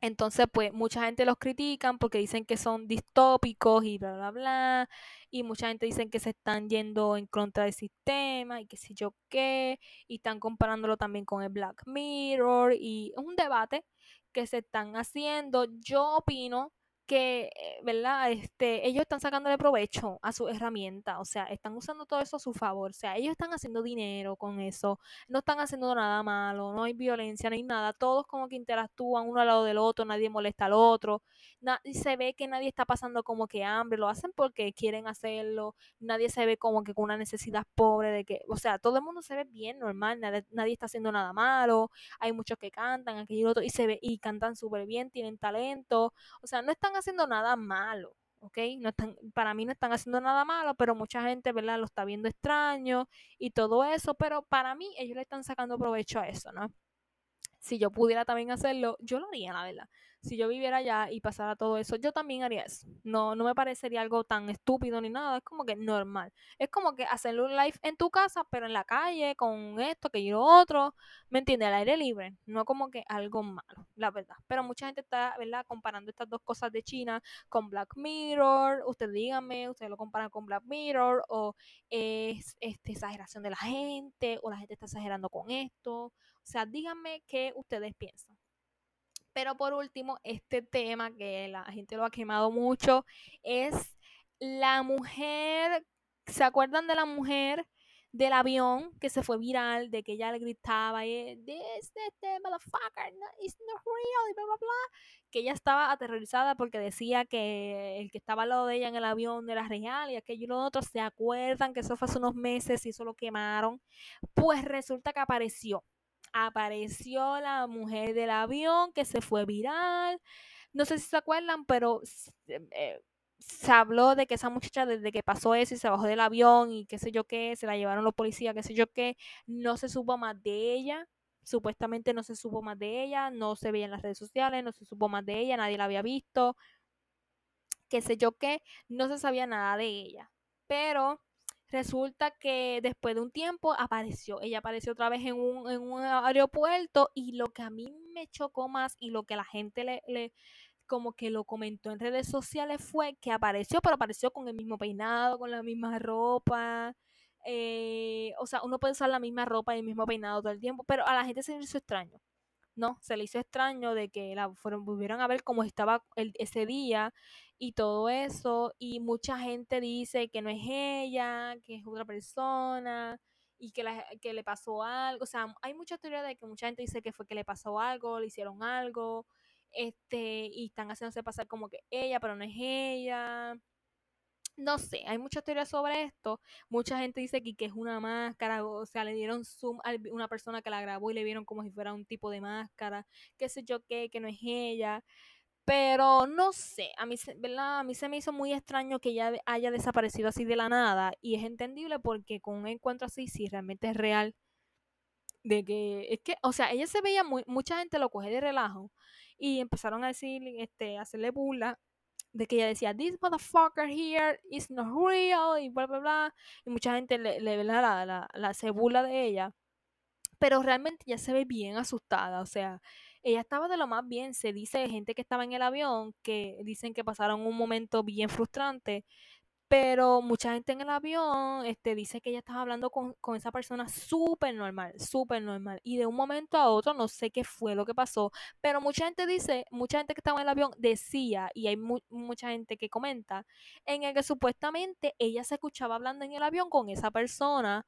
Entonces, pues mucha gente los critican porque dicen que son distópicos y bla, bla, bla. Y mucha gente dicen que se están yendo en contra del sistema y que si yo qué. Y están comparándolo también con el Black Mirror. Y es un debate que se están haciendo. Yo opino que, eh, ¿verdad? Este, ellos están sacándole provecho a su herramienta, o sea, están usando todo eso a su favor, o sea, ellos están haciendo dinero con eso, no están haciendo nada malo, no hay violencia, no hay nada, todos como que interactúan uno al lado del otro, nadie molesta al otro, y se ve que nadie está pasando como que hambre, lo hacen porque quieren hacerlo, nadie se ve como que con una necesidad pobre de que, o sea, todo el mundo se ve bien normal, nadie, nadie está haciendo nada malo, hay muchos que cantan, aquello y otro, y se ve, y cantan súper bien, tienen talento, o sea, no están haciendo nada malo. ¿ok? No están, para mí no están haciendo nada malo, pero mucha gente, ¿verdad? Lo está viendo extraño y todo eso, pero para mí ellos le están sacando provecho a eso, ¿no? Si yo pudiera también hacerlo, yo lo haría, la verdad si yo viviera allá y pasara todo eso, yo también haría eso. No, no me parecería algo tan estúpido ni nada, es como que normal. Es como que hacer un live en tu casa, pero en la calle, con esto, que yo otro, ¿me entiendes? Al aire libre, no como que algo malo, la verdad. Pero mucha gente está, ¿verdad? Comparando estas dos cosas de China con Black Mirror. Ustedes díganme, ustedes lo comparan con Black Mirror o es este, exageración de la gente o la gente está exagerando con esto. O sea, díganme qué ustedes piensan. Pero por último, este tema que la gente lo ha quemado mucho es la mujer, ¿se acuerdan de la mujer del avión que se fue viral, de que ella le gritaba, y, this, this, motherfucker, it's not real, y bla, bla, bla, que ella estaba aterrorizada porque decía que el que estaba al lado de ella en el avión era real y aquello y lo otro, ¿se acuerdan que eso fue hace unos meses y eso lo quemaron? Pues resulta que apareció apareció la mujer del avión que se fue viral. No sé si se acuerdan, pero eh, se habló de que esa muchacha desde que pasó eso y se bajó del avión y qué sé yo qué, se la llevaron los policías, qué sé yo qué, no se supo más de ella. Supuestamente no se supo más de ella, no se veía en las redes sociales, no se supo más de ella, nadie la había visto, qué sé yo qué, no se sabía nada de ella. Pero Resulta que después de un tiempo apareció, ella apareció otra vez en un, en un aeropuerto y lo que a mí me chocó más y lo que la gente le, le como que lo comentó en redes sociales fue que apareció, pero apareció con el mismo peinado, con la misma ropa. Eh, o sea, uno puede usar la misma ropa y el mismo peinado todo el tiempo, pero a la gente se le hizo extraño. No, se le hizo extraño de que la fueron, volvieron a ver cómo estaba el, ese día y todo eso. Y mucha gente dice que no es ella, que es otra persona y que, la, que le pasó algo. O sea, hay mucha teoría de que mucha gente dice que fue que le pasó algo, le hicieron algo, este, y están haciéndose pasar como que ella, pero no es ella. No sé, hay muchas teorías sobre esto. Mucha gente dice que, que es una máscara, o sea, le dieron zoom a una persona que la grabó y le vieron como si fuera un tipo de máscara, qué sé yo qué, que no es ella. Pero no sé, a mí, ¿verdad? a mí se me hizo muy extraño que ella haya desaparecido así de la nada y es entendible porque con un encuentro así, si realmente es real, de que es que, o sea, ella se veía muy, mucha gente lo coge de relajo y empezaron a decir, este, a hacerle burla de que ella decía, this motherfucker here is not real y bla, bla, bla, y mucha gente le, le la, la, la, se burla de ella, pero realmente ella se ve bien asustada, o sea, ella estaba de lo más bien. Se dice gente que estaba en el avión que dicen que pasaron un momento bien frustrante, Pero mucha gente en el avión este, dice que ella estaba hablando con, con esa persona súper normal, súper normal. Y de un momento a otro, no sé qué fue lo que pasó, pero mucha gente dice, mucha gente que estaba en el avión decía, y hay mucha gente que comenta, en el que supuestamente ella se escuchaba hablando en el avión con esa persona,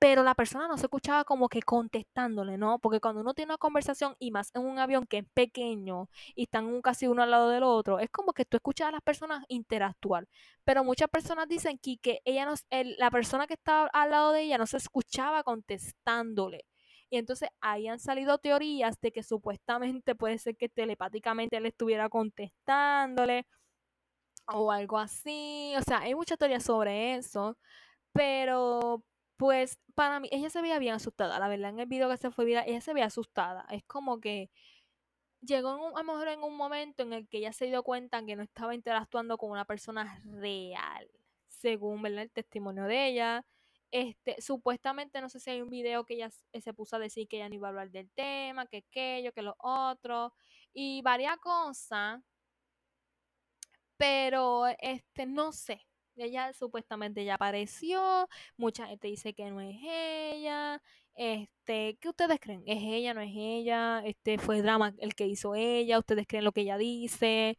pero la persona no se escuchaba como que contestándole, ¿no? Porque cuando uno tiene una conversación y más en un avión que es pequeño y están casi uno al lado del otro, es como que tú escuchas a las personas interactuar. Pero muchas personas dicen que, que ella no, la persona que estaba al lado de ella no se escuchaba contestándole. Y entonces ahí han salido teorías de que supuestamente puede ser que telepáticamente él estuviera contestándole o algo así. O sea, hay muchas teorías sobre eso. Pero pues para mí, ella se veía bien asustada, la verdad, en el video que se fue ella se veía asustada. Es como que llegó a lo mejor en un momento en el que ella se dio cuenta que no estaba interactuando con una persona real, según el testimonio de ella. Este, supuestamente, no sé si hay un video que ella se puso a decir que ella no iba a hablar del tema, que aquello, que lo otro, y varias cosas, pero este, no sé, ella supuestamente ya apareció, mucha gente dice que no es ella. Este, ¿qué ustedes creen? ¿Es ella, no es ella? Este, fue drama el que hizo ella, ustedes creen lo que ella dice.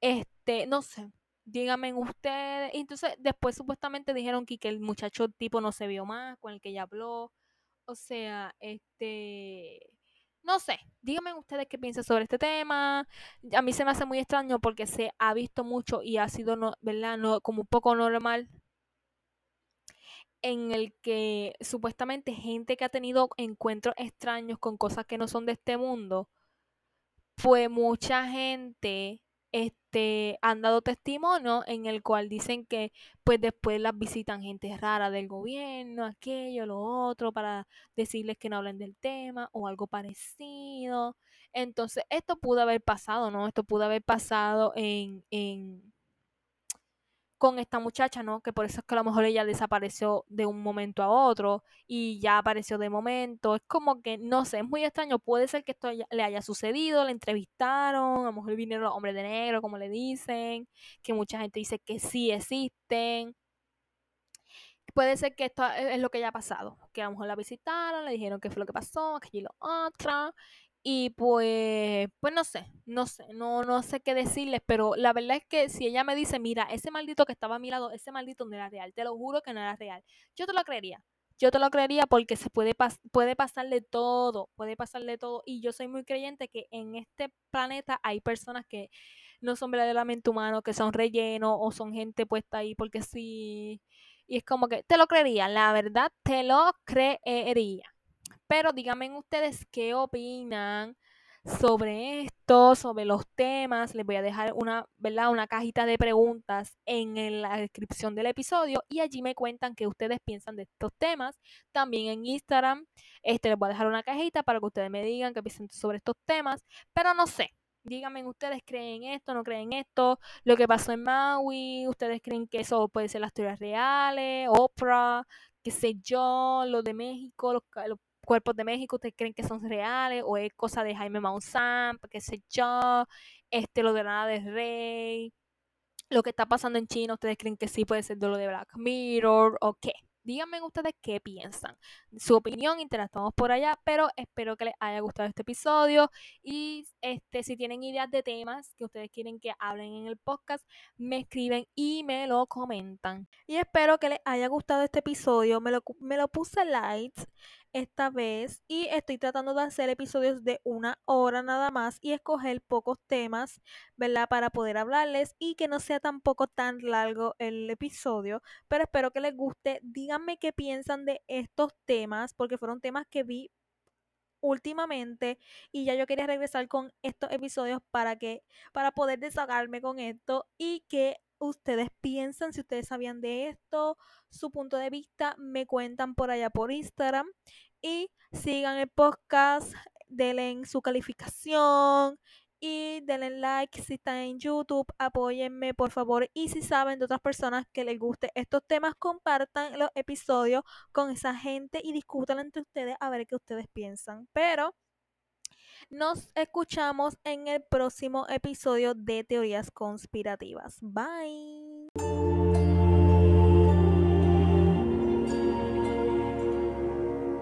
Este, no sé. Díganme ustedes. Entonces, después supuestamente dijeron que, que el muchacho tipo no se vio más con el que ella habló. O sea, este no sé, díganme ustedes qué piensan sobre este tema. A mí se me hace muy extraño porque se ha visto mucho y ha sido, no, ¿verdad? No, como un poco normal en el que supuestamente gente que ha tenido encuentros extraños con cosas que no son de este mundo, pues mucha gente este, han dado testimonio en el cual dicen que pues después las visitan gente rara del gobierno, aquello, lo otro, para decirles que no hablen del tema o algo parecido. Entonces, esto pudo haber pasado, ¿no? Esto pudo haber pasado en, en con esta muchacha, ¿no? Que por eso es que a lo mejor ella desapareció de un momento a otro y ya apareció de momento. Es como que, no sé, es muy extraño. Puede ser que esto le haya sucedido, le entrevistaron, a lo mejor vinieron los hombres de negro, como le dicen, que mucha gente dice que sí existen. Puede ser que esto es lo que haya pasado, que a lo mejor la visitaron, le dijeron qué fue lo que pasó, que y lo otro, y pues, pues no sé, no sé, no, no sé qué decirles, pero la verdad es que si ella me dice, mira, ese maldito que estaba a mi lado, ese maldito no era real, te lo juro que no era real, yo te lo creería. Yo te lo creería porque se puede, puede pasarle todo, puede pasarle todo. Y yo soy muy creyente que en este planeta hay personas que no son verdaderamente humanos, que son rellenos o son gente puesta ahí porque sí. Y es como que te lo creería, la verdad te lo creería. Pero díganme ustedes qué opinan sobre esto, sobre los temas. Les voy a dejar una, ¿verdad? una cajita de preguntas en la descripción del episodio y allí me cuentan qué ustedes piensan de estos temas. También en Instagram este, les voy a dejar una cajita para que ustedes me digan qué piensan sobre estos temas. Pero no sé, díganme ustedes creen esto, no creen esto, lo que pasó en Maui, ustedes creen que eso puede ser las teorías reales, Oprah, qué sé yo, lo de México, los, los cuerpos de México, ¿ustedes creen que son reales o es cosa de Jaime Maussan, qué sé yo, este, lo de nada de Rey, lo que está pasando en China, ¿ustedes creen que sí puede ser de lo de Black Mirror o qué? Díganme ustedes qué piensan. Su opinión, interactuamos por allá, pero espero que les haya gustado este episodio. Y este, si tienen ideas de temas que ustedes quieren que hablen en el podcast, me escriben y me lo comentan. Y espero que les haya gustado este episodio. Me lo, me lo puse light esta vez y estoy tratando de hacer episodios de una hora nada más y escoger pocos temas, ¿verdad? Para poder hablarles y que no sea tampoco tan largo el episodio, pero espero que les guste. Díganme qué piensan de estos temas porque fueron temas que vi últimamente y ya yo quería regresar con estos episodios para que para poder desahogarme con esto y que ustedes piensan, si ustedes sabían de esto, su punto de vista, me cuentan por allá por Instagram y sigan el podcast, denle su calificación y denle like si están en YouTube, apóyenme por favor y si saben de otras personas que les guste estos temas, compartan los episodios con esa gente y discutan entre ustedes a ver qué ustedes piensan. Pero nos escuchamos en el próximo episodio de Teorías Conspirativas. Bye.